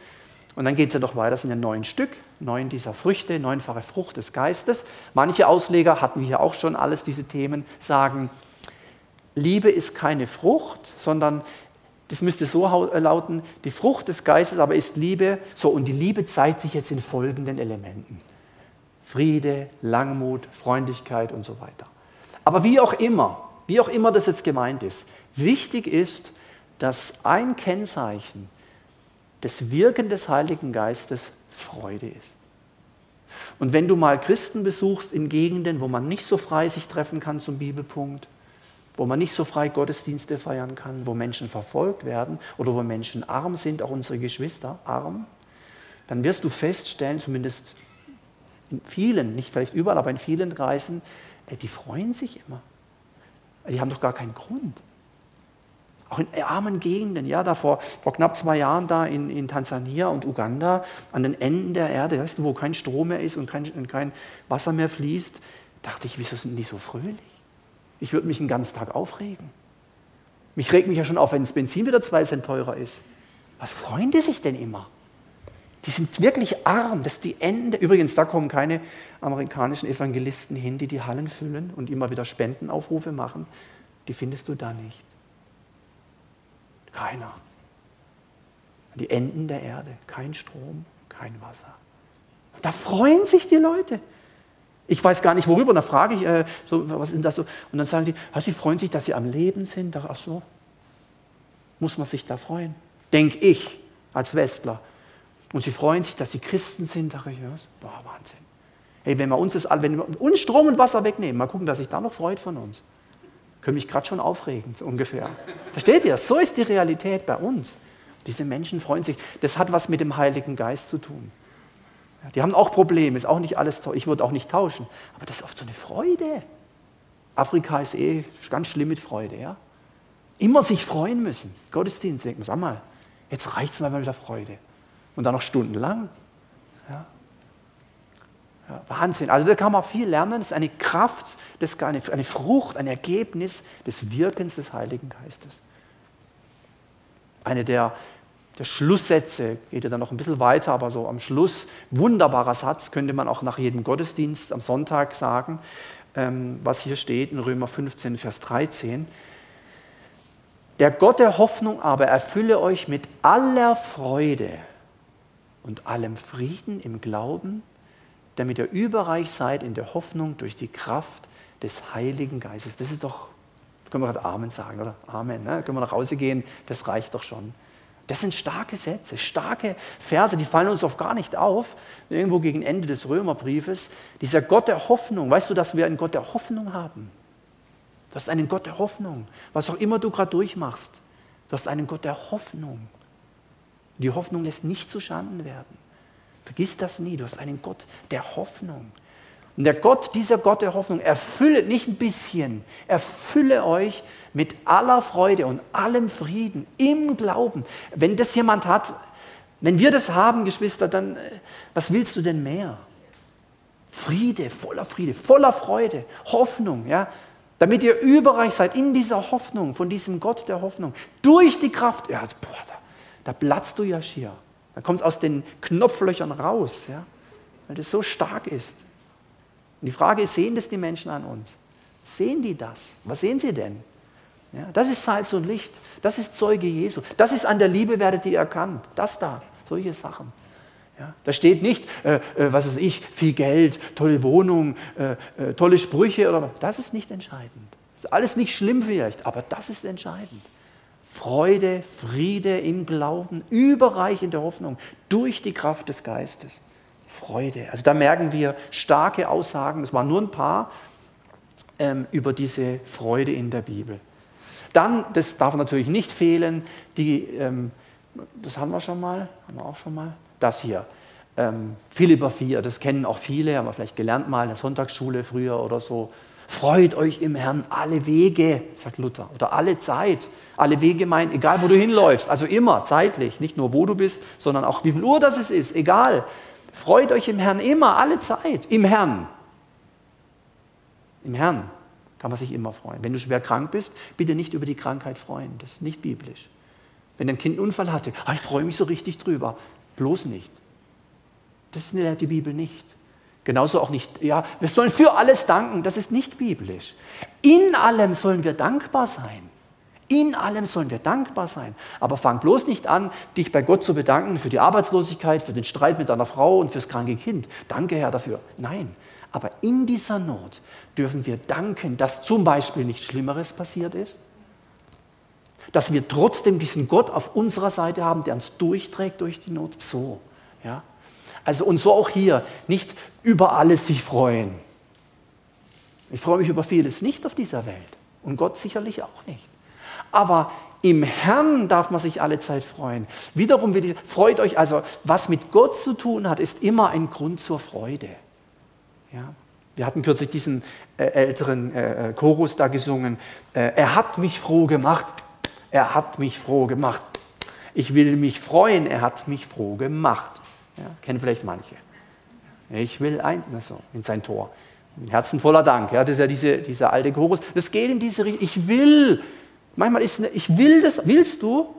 Und dann geht es ja noch weiter, das sind ja neun Stück, neun dieser Früchte, neunfache Frucht des Geistes. Manche Ausleger hatten hier auch schon alles diese Themen, sagen, Liebe ist keine Frucht, sondern das müsste so äh, lauten, die Frucht des Geistes aber ist Liebe. So, und die Liebe zeigt sich jetzt in folgenden Elementen. Friede, Langmut, Freundlichkeit und so weiter. Aber wie auch immer, wie auch immer das jetzt gemeint ist, wichtig ist, dass ein Kennzeichen des Wirken des Heiligen Geistes Freude ist. Und wenn du mal Christen besuchst in Gegenden, wo man nicht so frei sich treffen kann zum Bibelpunkt, wo man nicht so frei Gottesdienste feiern kann, wo Menschen verfolgt werden oder wo Menschen arm sind, auch unsere Geschwister arm, dann wirst du feststellen, zumindest in vielen, nicht vielleicht überall, aber in vielen Kreisen, die freuen sich immer. Die haben doch gar keinen Grund. Auch in armen Gegenden, ja, da vor, vor knapp zwei Jahren da in, in Tansania und Uganda, an den Enden der Erde, weißt du, wo kein Strom mehr ist und kein, und kein Wasser mehr fließt, dachte ich, wieso sind die so fröhlich? Ich würde mich den ganzen Tag aufregen. Mich regt mich ja schon auf, wenn das Benzin wieder zwei Cent teurer ist. Was freuen die sich denn immer? Die sind wirklich arm, das die Ende. Übrigens, da kommen keine amerikanischen Evangelisten hin, die die Hallen füllen und immer wieder Spendenaufrufe machen. Die findest du da nicht. Keiner. Die Enden der Erde, kein Strom, kein Wasser. Da freuen sich die Leute. Ich weiß gar nicht worüber, und da frage ich, äh, so, was ist denn das so? Und dann sagen die, ah, sie freuen sich, dass sie am Leben sind. Ach so, muss man sich da freuen? Denke ich als Westler. Und sie freuen sich, dass sie Christen sind. Ach, ich, boah, Wahnsinn. Hey, wenn wir uns, das, wenn wir uns Strom und Wasser wegnehmen, mal gucken, wer sich da noch freut von uns. Können mich gerade schon aufregen, so ungefähr. Versteht ihr? So ist die Realität bei uns. Diese Menschen freuen sich. Das hat was mit dem Heiligen Geist zu tun. Ja, die haben auch Probleme, ist auch nicht alles toll. Ich würde auch nicht tauschen. Aber das ist oft so eine Freude. Afrika ist eh ganz schlimm mit Freude. Ja? Immer sich freuen müssen. Gottesdienst, denken, sag mal, jetzt reicht es mal mit der Freude. Und dann noch stundenlang. Ja? Ja, Wahnsinn. Also da kann man viel lernen. Das ist eine Kraft, das ist eine, eine Frucht, ein Ergebnis des Wirkens des Heiligen Geistes. Eine der, der Schlusssätze geht ja dann noch ein bisschen weiter, aber so am Schluss, wunderbarer Satz, könnte man auch nach jedem Gottesdienst am Sonntag sagen, ähm, was hier steht in Römer 15, Vers 13. Der Gott der Hoffnung aber erfülle euch mit aller Freude und allem Frieden im Glauben, damit ihr überreich seid in der Hoffnung durch die Kraft des Heiligen Geistes. Das ist doch, können wir gerade Amen sagen, oder? Amen. Ne? Können wir nach Hause gehen, das reicht doch schon. Das sind starke Sätze, starke Verse, die fallen uns oft gar nicht auf. Irgendwo gegen Ende des Römerbriefes. Dieser Gott der Hoffnung, weißt du, dass wir einen Gott der Hoffnung haben? Du hast einen Gott der Hoffnung. Was auch immer du gerade durchmachst, du hast einen Gott der Hoffnung. Die Hoffnung lässt nicht zu Schanden werden. Vergiss das nie, du hast einen Gott der Hoffnung. Und der Gott, dieser Gott der Hoffnung, erfülle nicht ein bisschen, erfülle euch mit aller Freude und allem Frieden im Glauben. Wenn das jemand hat, wenn wir das haben, Geschwister, dann äh, was willst du denn mehr? Friede, voller Friede, voller Freude, Hoffnung, ja, damit ihr überreich seid in dieser Hoffnung, von diesem Gott der Hoffnung, durch die Kraft. Ja, boah, da, da platzt du ja schier. Da kommt es aus den Knopflöchern raus, ja? weil das so stark ist. Und die Frage ist, sehen das die Menschen an uns? Sehen die das? Was sehen sie denn? Ja, das ist Salz und Licht. Das ist Zeuge Jesu. Das ist an der Liebe werdet ihr erkannt. Das da, solche Sachen. Ja, da steht nicht, äh, äh, was weiß ich, viel Geld, tolle Wohnung, äh, äh tolle Sprüche oder was. Das ist nicht entscheidend. Das ist alles nicht schlimm vielleicht, aber das ist entscheidend. Freude, Friede im Glauben, überreich in der Hoffnung, durch die Kraft des Geistes. Freude. Also da merken wir starke Aussagen, es waren nur ein paar, ähm, über diese Freude in der Bibel. Dann, das darf natürlich nicht fehlen, die, ähm, das haben wir schon mal, haben wir auch schon mal, das hier. Ähm, Philippa 4, das kennen auch viele, haben wir vielleicht gelernt mal in der Sonntagsschule früher oder so. Freut euch im Herrn alle Wege, sagt Luther, oder alle Zeit. Alle Wege meint, egal wo du hinläufst, also immer zeitlich, nicht nur wo du bist, sondern auch wie viel Uhr das ist, egal. Freut euch im Herrn immer, alle Zeit, im Herrn. Im Herrn kann man sich immer freuen. Wenn du schwer krank bist, bitte nicht über die Krankheit freuen. Das ist nicht biblisch. Wenn dein Kind einen Unfall hatte, ah, ich freue mich so richtig drüber. Bloß nicht. Das lehrt die Bibel nicht. Genauso auch nicht, ja, wir sollen für alles danken. Das ist nicht biblisch. In allem sollen wir dankbar sein. In allem sollen wir dankbar sein. Aber fang bloß nicht an, dich bei Gott zu bedanken für die Arbeitslosigkeit, für den Streit mit deiner Frau und fürs kranke Kind. Danke, Herr, dafür. Nein. Aber in dieser Not dürfen wir danken, dass zum Beispiel nichts Schlimmeres passiert ist. Dass wir trotzdem diesen Gott auf unserer Seite haben, der uns durchträgt durch die Not. So. Ja? Also und so auch hier. Nicht über alles sich freuen. Ich freue mich über vieles nicht auf dieser Welt. Und Gott sicherlich auch nicht. Aber im Herrn darf man sich alle Zeit freuen. Wiederum, freut euch, also was mit Gott zu tun hat, ist immer ein Grund zur Freude. Ja? Wir hatten kürzlich diesen äh, älteren äh, äh, Chorus da gesungen. Er hat mich froh gemacht. Er hat mich froh gemacht. Ich will mich freuen. Er hat mich froh gemacht. Ja, kennen vielleicht manche. Ich will ein, so, in sein Tor. Herzen voller Dank. Ja, das ist ja diese, dieser alte Chorus. Das geht in diese Richtung. Ich will Manchmal ist, eine, ich will das, willst du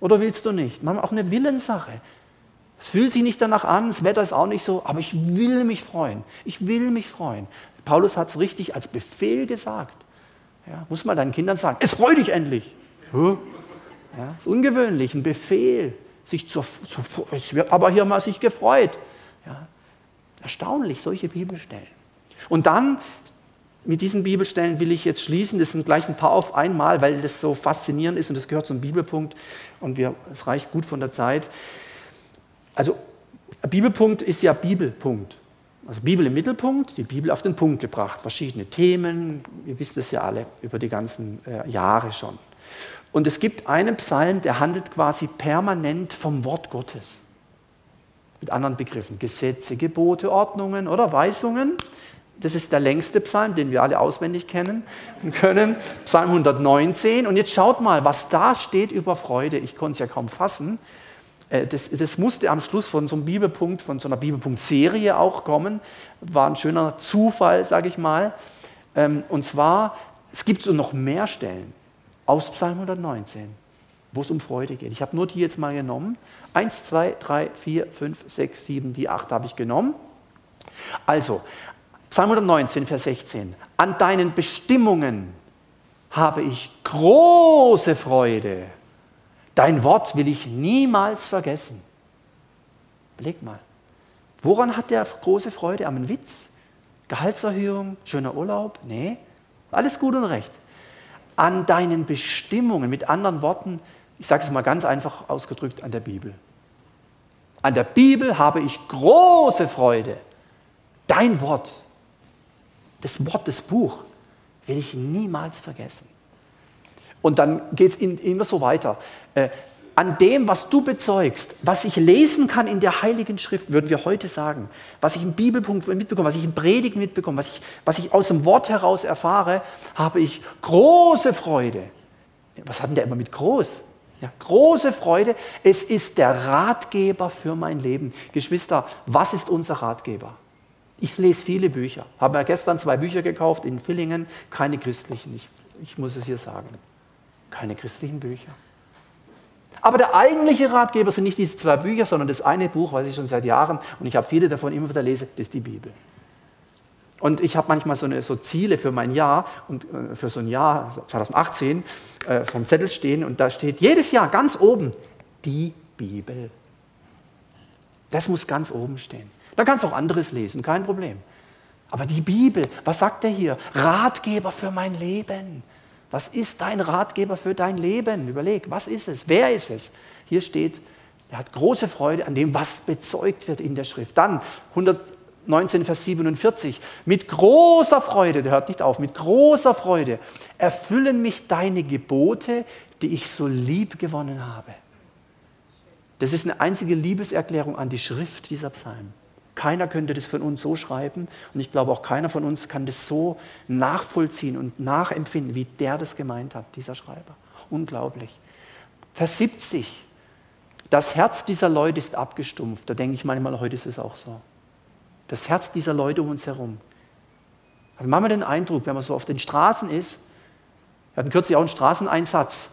oder willst du nicht? Manchmal auch eine Willenssache. Es fühlt sich nicht danach an, das Wetter ist auch nicht so, aber ich will mich freuen. Ich will mich freuen. Paulus hat es richtig als Befehl gesagt. Ja, muss man deinen Kindern sagen, es freut dich endlich. Ja, ist ungewöhnlich, ein Befehl. Sich zur, zur, es wird aber hier mal sich gefreut. Ja, erstaunlich, solche Bibelstellen. Und dann mit diesen Bibelstellen will ich jetzt schließen. Das sind gleich ein paar auf einmal, weil das so faszinierend ist und das gehört zum Bibelpunkt und es reicht gut von der Zeit. Also Bibelpunkt ist ja Bibelpunkt. Also Bibel im Mittelpunkt, die Bibel auf den Punkt gebracht, verschiedene Themen, ihr wisst es ja alle über die ganzen äh, Jahre schon. Und es gibt einen Psalm, der handelt quasi permanent vom Wort Gottes. Mit anderen Begriffen, Gesetze, Gebote, Ordnungen oder Weisungen. Das ist der längste Psalm, den wir alle auswendig kennen und können. Psalm 119. Und jetzt schaut mal, was da steht über Freude. Ich konnte es ja kaum fassen. Äh, das, das, musste am Schluss von so einem Bibelpunkt, von so einer Bibelpunkt-Serie auch kommen. War ein schöner Zufall, sage ich mal. Ähm, und zwar, es gibt so noch mehr Stellen aus Psalm 119, wo es um Freude geht. Ich habe nur die jetzt mal genommen. Eins, zwei, drei, vier, fünf, sechs, sieben, die acht habe ich genommen. Also, Psalm 119, Vers 16. An deinen Bestimmungen habe ich große Freude. Dein Wort will ich niemals vergessen. Überleg mal. Woran hat der große Freude? Am Witz? Gehaltserhöhung? Schöner Urlaub? Nee. Alles gut und recht. An deinen Bestimmungen, mit anderen Worten, ich sage es mal ganz einfach ausgedrückt, an der Bibel. An der Bibel habe ich große Freude. Dein Wort das Wort, das Buch, will ich niemals vergessen. Und dann geht es immer so weiter. Äh, an dem, was du bezeugst, was ich lesen kann in der Heiligen Schrift, würden wir heute sagen, was ich im Bibelpunkt mitbekomme, was ich im Predigen mitbekomme, was ich, was ich aus dem Wort heraus erfahre, habe ich große Freude. Was hat denn der immer mit groß? Ja, große Freude. Es ist der Ratgeber für mein Leben. Geschwister, was ist unser Ratgeber? Ich lese viele Bücher. Habe mir gestern zwei Bücher gekauft in Villingen, keine christlichen. Ich, ich muss es hier sagen. Keine christlichen Bücher. Aber der eigentliche Ratgeber sind nicht diese zwei Bücher, sondern das eine Buch, was ich schon seit Jahren und ich habe viele davon immer wieder lese, das ist die Bibel. Und ich habe manchmal so, eine, so, Ziele für mein Jahr und äh, für so ein Jahr 2018 äh, vom Zettel stehen und da steht jedes Jahr ganz oben die Bibel. Das muss ganz oben stehen. Da kannst du auch anderes lesen, kein Problem. Aber die Bibel, was sagt er hier? Ratgeber für mein Leben. Was ist dein Ratgeber für dein Leben? Überleg, was ist es? Wer ist es? Hier steht Er hat große Freude an dem, was bezeugt wird in der Schrift. Dann 119, Vers 47. Mit großer Freude, der hört nicht auf, mit großer Freude erfüllen mich deine Gebote, die ich so lieb gewonnen habe. Das ist eine einzige Liebeserklärung an die Schrift dieser Psalmen. Keiner könnte das von uns so schreiben und ich glaube auch keiner von uns kann das so nachvollziehen und nachempfinden, wie der das gemeint hat, dieser Schreiber. Unglaublich. Vers 70. Das Herz dieser Leute ist abgestumpft. Da denke ich manchmal, heute ist es auch so. Das Herz dieser Leute um uns herum. Hat manchmal den Eindruck, wenn man so auf den Straßen ist, wir hatten kürzlich auch einen Straßeneinsatz,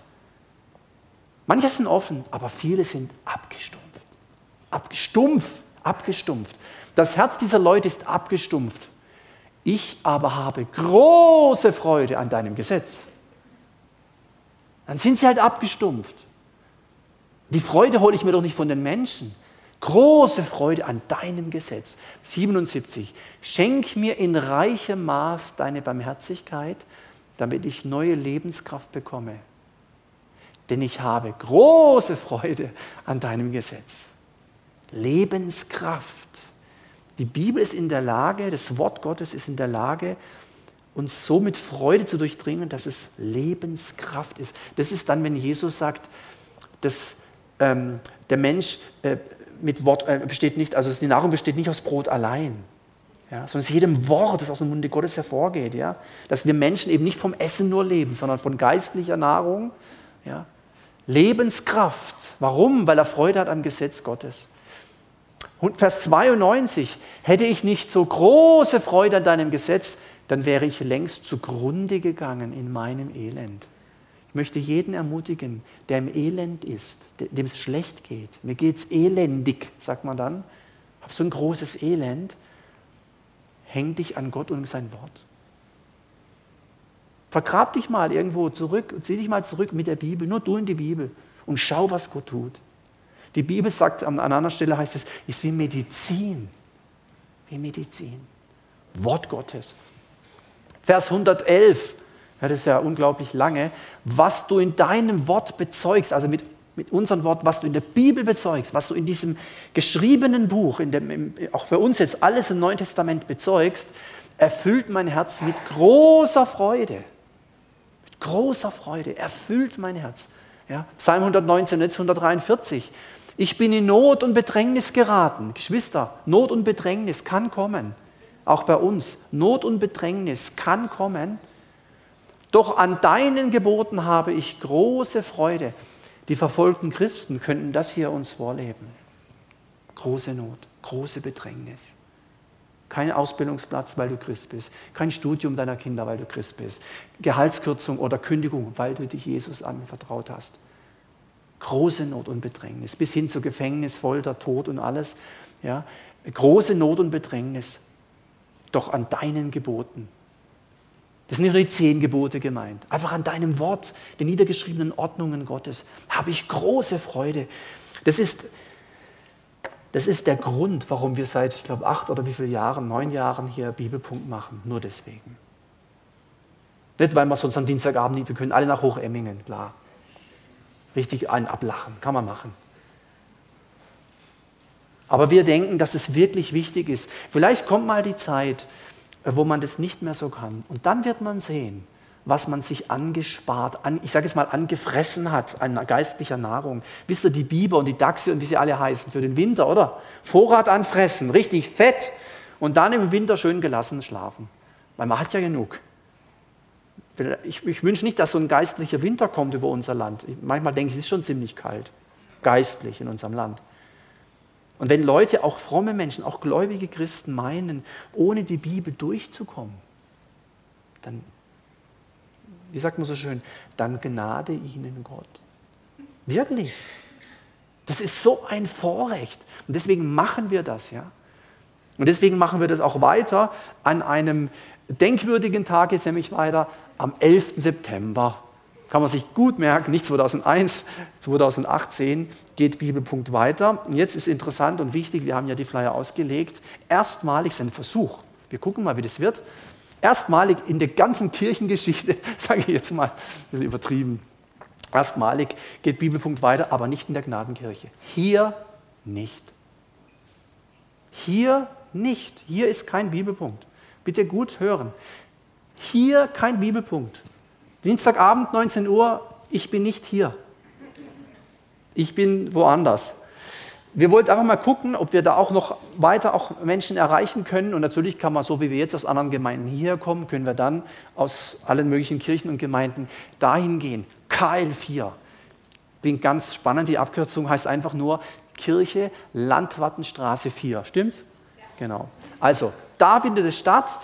Manche sind offen, aber viele sind abgestumpft. Abgestumpft, abgestumpft. Das Herz dieser Leute ist abgestumpft. Ich aber habe große Freude an deinem Gesetz. Dann sind sie halt abgestumpft. Die Freude hole ich mir doch nicht von den Menschen. Große Freude an deinem Gesetz. 77. Schenk mir in reichem Maß deine Barmherzigkeit, damit ich neue Lebenskraft bekomme denn ich habe große Freude an deinem Gesetz. Lebenskraft. Die Bibel ist in der Lage, das Wort Gottes ist in der Lage, uns so mit Freude zu durchdringen, dass es Lebenskraft ist. Das ist dann, wenn Jesus sagt, dass ähm, der Mensch äh, mit Wort äh, besteht nicht, also die Nahrung besteht nicht aus Brot allein, ja, sondern aus jedem Wort, das aus dem Munde Gottes hervorgeht. Ja, dass wir Menschen eben nicht vom Essen nur leben, sondern von geistlicher Nahrung. Ja, Lebenskraft. Warum? Weil er Freude hat am Gesetz Gottes. Und Vers 92, hätte ich nicht so große Freude an deinem Gesetz, dann wäre ich längst zugrunde gegangen in meinem Elend. Ich möchte jeden ermutigen, der im Elend ist, dem es schlecht geht. Mir geht es elendig, sagt man dann. Ich habe so ein großes Elend. Häng dich an Gott und sein Wort. Vergrab dich mal irgendwo zurück, zieh dich mal zurück mit der Bibel, nur du in die Bibel und schau, was Gott tut. Die Bibel sagt, an einer Stelle heißt es, ist wie Medizin. Wie Medizin. Wort Gottes. Vers 111, ja, das ist ja unglaublich lange, was du in deinem Wort bezeugst, also mit, mit unserem Wort, was du in der Bibel bezeugst, was du in diesem geschriebenen Buch, in dem, auch für uns jetzt alles im Neuen Testament bezeugst, erfüllt mein Herz mit großer Freude großer Freude, erfüllt mein Herz. Ja, Psalm 119, jetzt 143. Ich bin in Not und Bedrängnis geraten. Geschwister, Not und Bedrängnis kann kommen. Auch bei uns. Not und Bedrängnis kann kommen. Doch an deinen Geboten habe ich große Freude. Die verfolgten Christen könnten das hier uns vorleben. Große Not, große Bedrängnis. Kein Ausbildungsplatz, weil du Christ bist. Kein Studium deiner Kinder, weil du Christ bist. Gehaltskürzung oder Kündigung, weil du dich Jesus anvertraut hast. Große Not und Bedrängnis, bis hin zu Gefängnis, Folter, Tod und alles. Ja? Große Not und Bedrängnis. Doch an deinen Geboten. Das sind nicht nur die zehn Gebote gemeint. Einfach an deinem Wort, den niedergeschriebenen Ordnungen Gottes, habe ich große Freude. Das ist das ist der Grund, warum wir seit, ich glaube, acht oder wie viele Jahren, neun Jahren hier Bibelpunkt machen. Nur deswegen. Nicht, weil wir sonst am Dienstagabend nicht, wir können alle nach Hochemmingen, klar. Richtig einen ablachen, kann man machen. Aber wir denken, dass es wirklich wichtig ist. Vielleicht kommt mal die Zeit, wo man das nicht mehr so kann. Und dann wird man sehen, was man sich angespart, an, ich sage es mal, angefressen hat an geistlicher Nahrung. Wisst ihr, die Biber und die Dachse und wie sie alle heißen, für den Winter, oder? Vorrat anfressen, richtig fett und dann im Winter schön gelassen schlafen. Weil man hat ja genug. Ich, ich wünsche nicht, dass so ein geistlicher Winter kommt über unser Land. Ich, manchmal denke ich, es ist schon ziemlich kalt, geistlich in unserem Land. Und wenn Leute, auch fromme Menschen, auch gläubige Christen meinen, ohne die Bibel durchzukommen, dann wie sagt man so schön, dann gnade ihnen Gott. Wirklich. Das ist so ein Vorrecht. Und deswegen machen wir das, ja. Und deswegen machen wir das auch weiter an einem denkwürdigen Tag, jetzt nämlich weiter am 11. September. Kann man sich gut merken, nicht 2001, 2018 geht Bibelpunkt weiter. Und jetzt ist interessant und wichtig, wir haben ja die Flyer ausgelegt, erstmalig ist ein Versuch. Wir gucken mal, wie das wird erstmalig in der ganzen Kirchengeschichte, sage ich jetzt mal, übertrieben, Erstmalig geht Bibelpunkt weiter, aber nicht in der Gnadenkirche. Hier nicht. Hier nicht. Hier ist kein Bibelpunkt. Bitte gut hören. Hier kein Bibelpunkt. Dienstagabend 19 Uhr, ich bin nicht hier. Ich bin woanders. Wir wollten einfach mal gucken, ob wir da auch noch weiter auch Menschen erreichen können. Und natürlich kann man, so wie wir jetzt aus anderen Gemeinden hierher kommen, können wir dann aus allen möglichen Kirchen und Gemeinden dahin gehen. KL4. Klingt ganz spannend. Die Abkürzung heißt einfach nur Kirche Landwattenstraße 4. Stimmt's? Ja. Genau. Also, da findet es statt.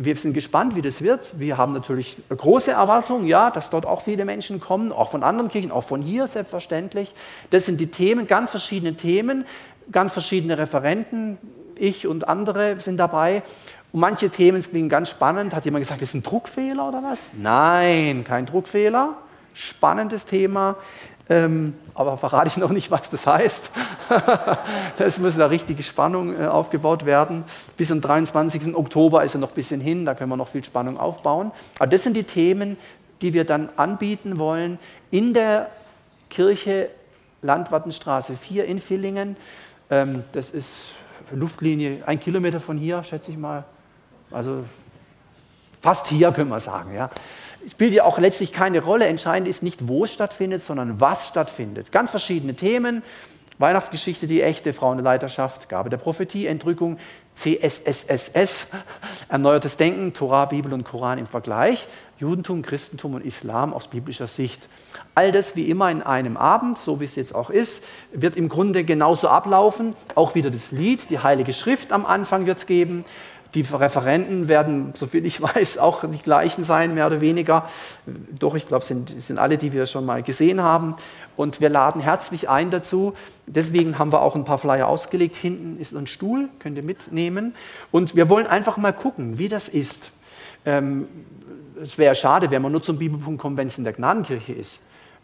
Wir sind gespannt, wie das wird. Wir haben natürlich große Erwartungen, ja, dass dort auch viele Menschen kommen, auch von anderen Kirchen, auch von hier selbstverständlich. Das sind die Themen, ganz verschiedene Themen, ganz verschiedene Referenten. Ich und andere sind dabei. Und manche Themen klingen ganz spannend. Hat jemand gesagt, das ist ein Druckfehler oder was? Nein, kein Druckfehler. Spannendes Thema. Ähm, aber verrate ich noch nicht, was das heißt. das muss eine richtige Spannung äh, aufgebaut werden. Bis zum 23. Oktober ist er noch ein bisschen hin, da können wir noch viel Spannung aufbauen. Aber das sind die Themen, die wir dann anbieten wollen in der Kirche Landwattenstraße 4 in Villingen. Ähm, das ist Luftlinie ein Kilometer von hier, schätze ich mal. Also fast hier, können wir sagen. Ja spielt ja auch letztlich keine Rolle. Entscheidend ist nicht, wo es stattfindet, sondern was stattfindet. Ganz verschiedene Themen. Weihnachtsgeschichte, die echte Frauenleiterschaft, Gabe der Prophetie, Entrückung, CSSSS, erneuertes Denken, Torah, Bibel und Koran im Vergleich, Judentum, Christentum und Islam aus biblischer Sicht. All das wie immer in einem Abend, so wie es jetzt auch ist, wird im Grunde genauso ablaufen. Auch wieder das Lied, die Heilige Schrift am Anfang wird es geben. Die Referenten werden, soviel ich weiß, auch die gleichen sein, mehr oder weniger. Doch, ich glaube, es sind, sind alle, die wir schon mal gesehen haben. Und wir laden herzlich ein dazu. Deswegen haben wir auch ein paar Flyer ausgelegt. Hinten ist ein Stuhl, könnt ihr mitnehmen. Und wir wollen einfach mal gucken, wie das ist. Ähm, es wäre schade, wenn man nur zum Bibelpunkt kommt, wenn es in der Gnadenkirche ist.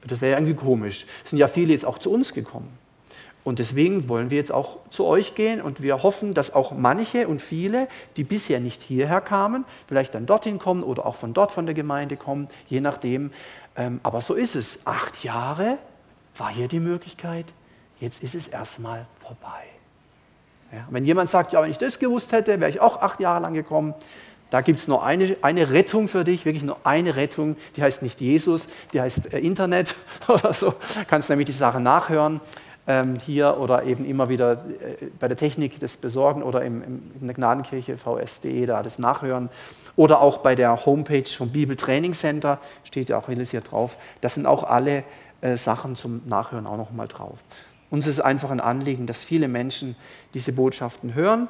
Das wäre irgendwie komisch. Es sind ja viele jetzt auch zu uns gekommen. Und deswegen wollen wir jetzt auch zu euch gehen und wir hoffen, dass auch manche und viele, die bisher nicht hierher kamen, vielleicht dann dorthin kommen oder auch von dort von der Gemeinde kommen, je nachdem. Ähm, aber so ist es. Acht Jahre war hier die Möglichkeit, jetzt ist es erstmal vorbei. Ja, wenn jemand sagt, ja, wenn ich das gewusst hätte, wäre ich auch acht Jahre lang gekommen. Da gibt es nur eine, eine Rettung für dich, wirklich nur eine Rettung, die heißt nicht Jesus, die heißt äh, Internet oder so. Kannst nämlich die Sache nachhören hier oder eben immer wieder äh, bei der Technik das besorgen oder im, im, in der Gnadenkirche vs.de da das nachhören oder auch bei der Homepage vom Bibel Training Center steht ja auch alles hier drauf. Das sind auch alle äh, Sachen zum Nachhören auch noch mal drauf. Uns ist einfach ein Anliegen, dass viele Menschen diese Botschaften hören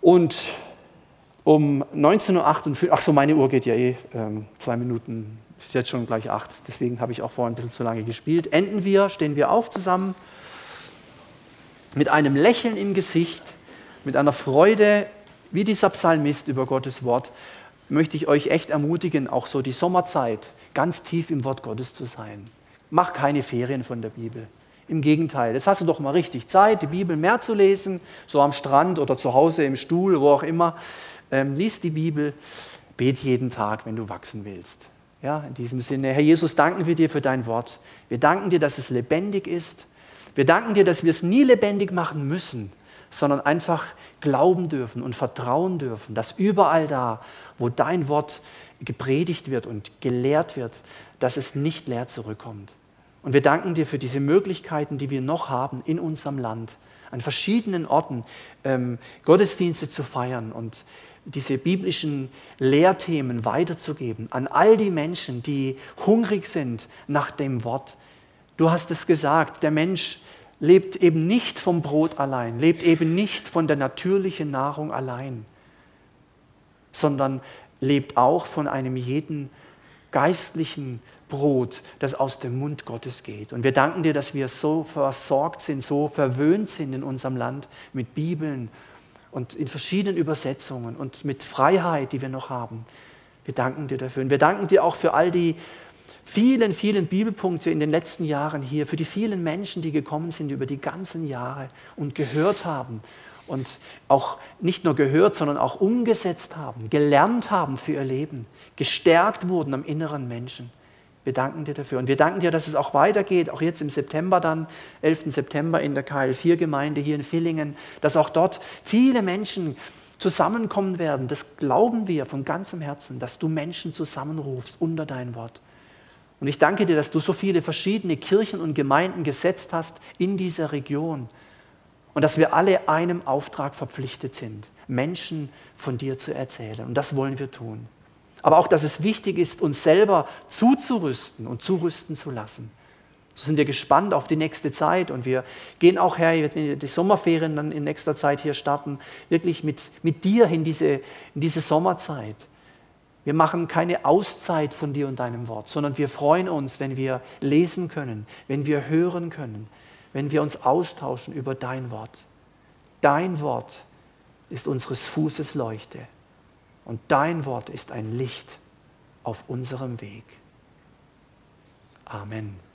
und um 19.58 Uhr, ach so, meine Uhr geht ja eh ähm, zwei Minuten ist jetzt schon gleich acht, deswegen habe ich auch vorhin ein bisschen zu lange gespielt. Enden wir, stehen wir auf zusammen mit einem Lächeln im Gesicht, mit einer Freude, wie dieser Psalmist über Gottes Wort, möchte ich euch echt ermutigen, auch so die Sommerzeit ganz tief im Wort Gottes zu sein. Mach keine Ferien von der Bibel. Im Gegenteil, jetzt hast du doch mal richtig Zeit, die Bibel mehr zu lesen, so am Strand oder zu Hause im Stuhl, wo auch immer. Ähm, lies die Bibel, bet jeden Tag, wenn du wachsen willst. Ja, in diesem Sinne, Herr Jesus, danken wir dir für dein Wort. Wir danken dir, dass es lebendig ist. Wir danken dir, dass wir es nie lebendig machen müssen, sondern einfach glauben dürfen und vertrauen dürfen, dass überall da, wo dein Wort gepredigt wird und gelehrt wird, dass es nicht leer zurückkommt. Und wir danken dir für diese Möglichkeiten, die wir noch haben in unserem Land, an verschiedenen Orten ähm, Gottesdienste zu feiern und diese biblischen Lehrthemen weiterzugeben an all die Menschen, die hungrig sind nach dem Wort. Du hast es gesagt, der Mensch lebt eben nicht vom Brot allein, lebt eben nicht von der natürlichen Nahrung allein, sondern lebt auch von einem jeden geistlichen Brot, das aus dem Mund Gottes geht. Und wir danken dir, dass wir so versorgt sind, so verwöhnt sind in unserem Land mit Bibeln und in verschiedenen Übersetzungen und mit Freiheit, die wir noch haben. Wir danken dir dafür. Und wir danken dir auch für all die vielen, vielen Bibelpunkte in den letzten Jahren hier, für die vielen Menschen, die gekommen sind über die ganzen Jahre und gehört haben und auch nicht nur gehört, sondern auch umgesetzt haben, gelernt haben für ihr Leben, gestärkt wurden am inneren Menschen. Wir danken dir dafür. Und wir danken dir, dass es auch weitergeht, auch jetzt im September dann, 11. September in der KL4-Gemeinde hier in Villingen, dass auch dort viele Menschen zusammenkommen werden. Das glauben wir von ganzem Herzen, dass du Menschen zusammenrufst unter dein Wort. Und ich danke dir, dass du so viele verschiedene Kirchen und Gemeinden gesetzt hast in dieser Region. Und dass wir alle einem Auftrag verpflichtet sind, Menschen von dir zu erzählen. Und das wollen wir tun. Aber auch, dass es wichtig ist, uns selber zuzurüsten und zurüsten zu lassen. So sind wir gespannt auf die nächste Zeit und wir gehen auch her, wenn wir die Sommerferien dann in nächster Zeit hier starten, wirklich mit, mit dir in diese, in diese Sommerzeit. Wir machen keine Auszeit von dir und deinem Wort, sondern wir freuen uns, wenn wir lesen können, wenn wir hören können, wenn wir uns austauschen über dein Wort. Dein Wort ist unseres Fußes Leuchte und dein Wort ist ein Licht auf unserem Weg. Amen.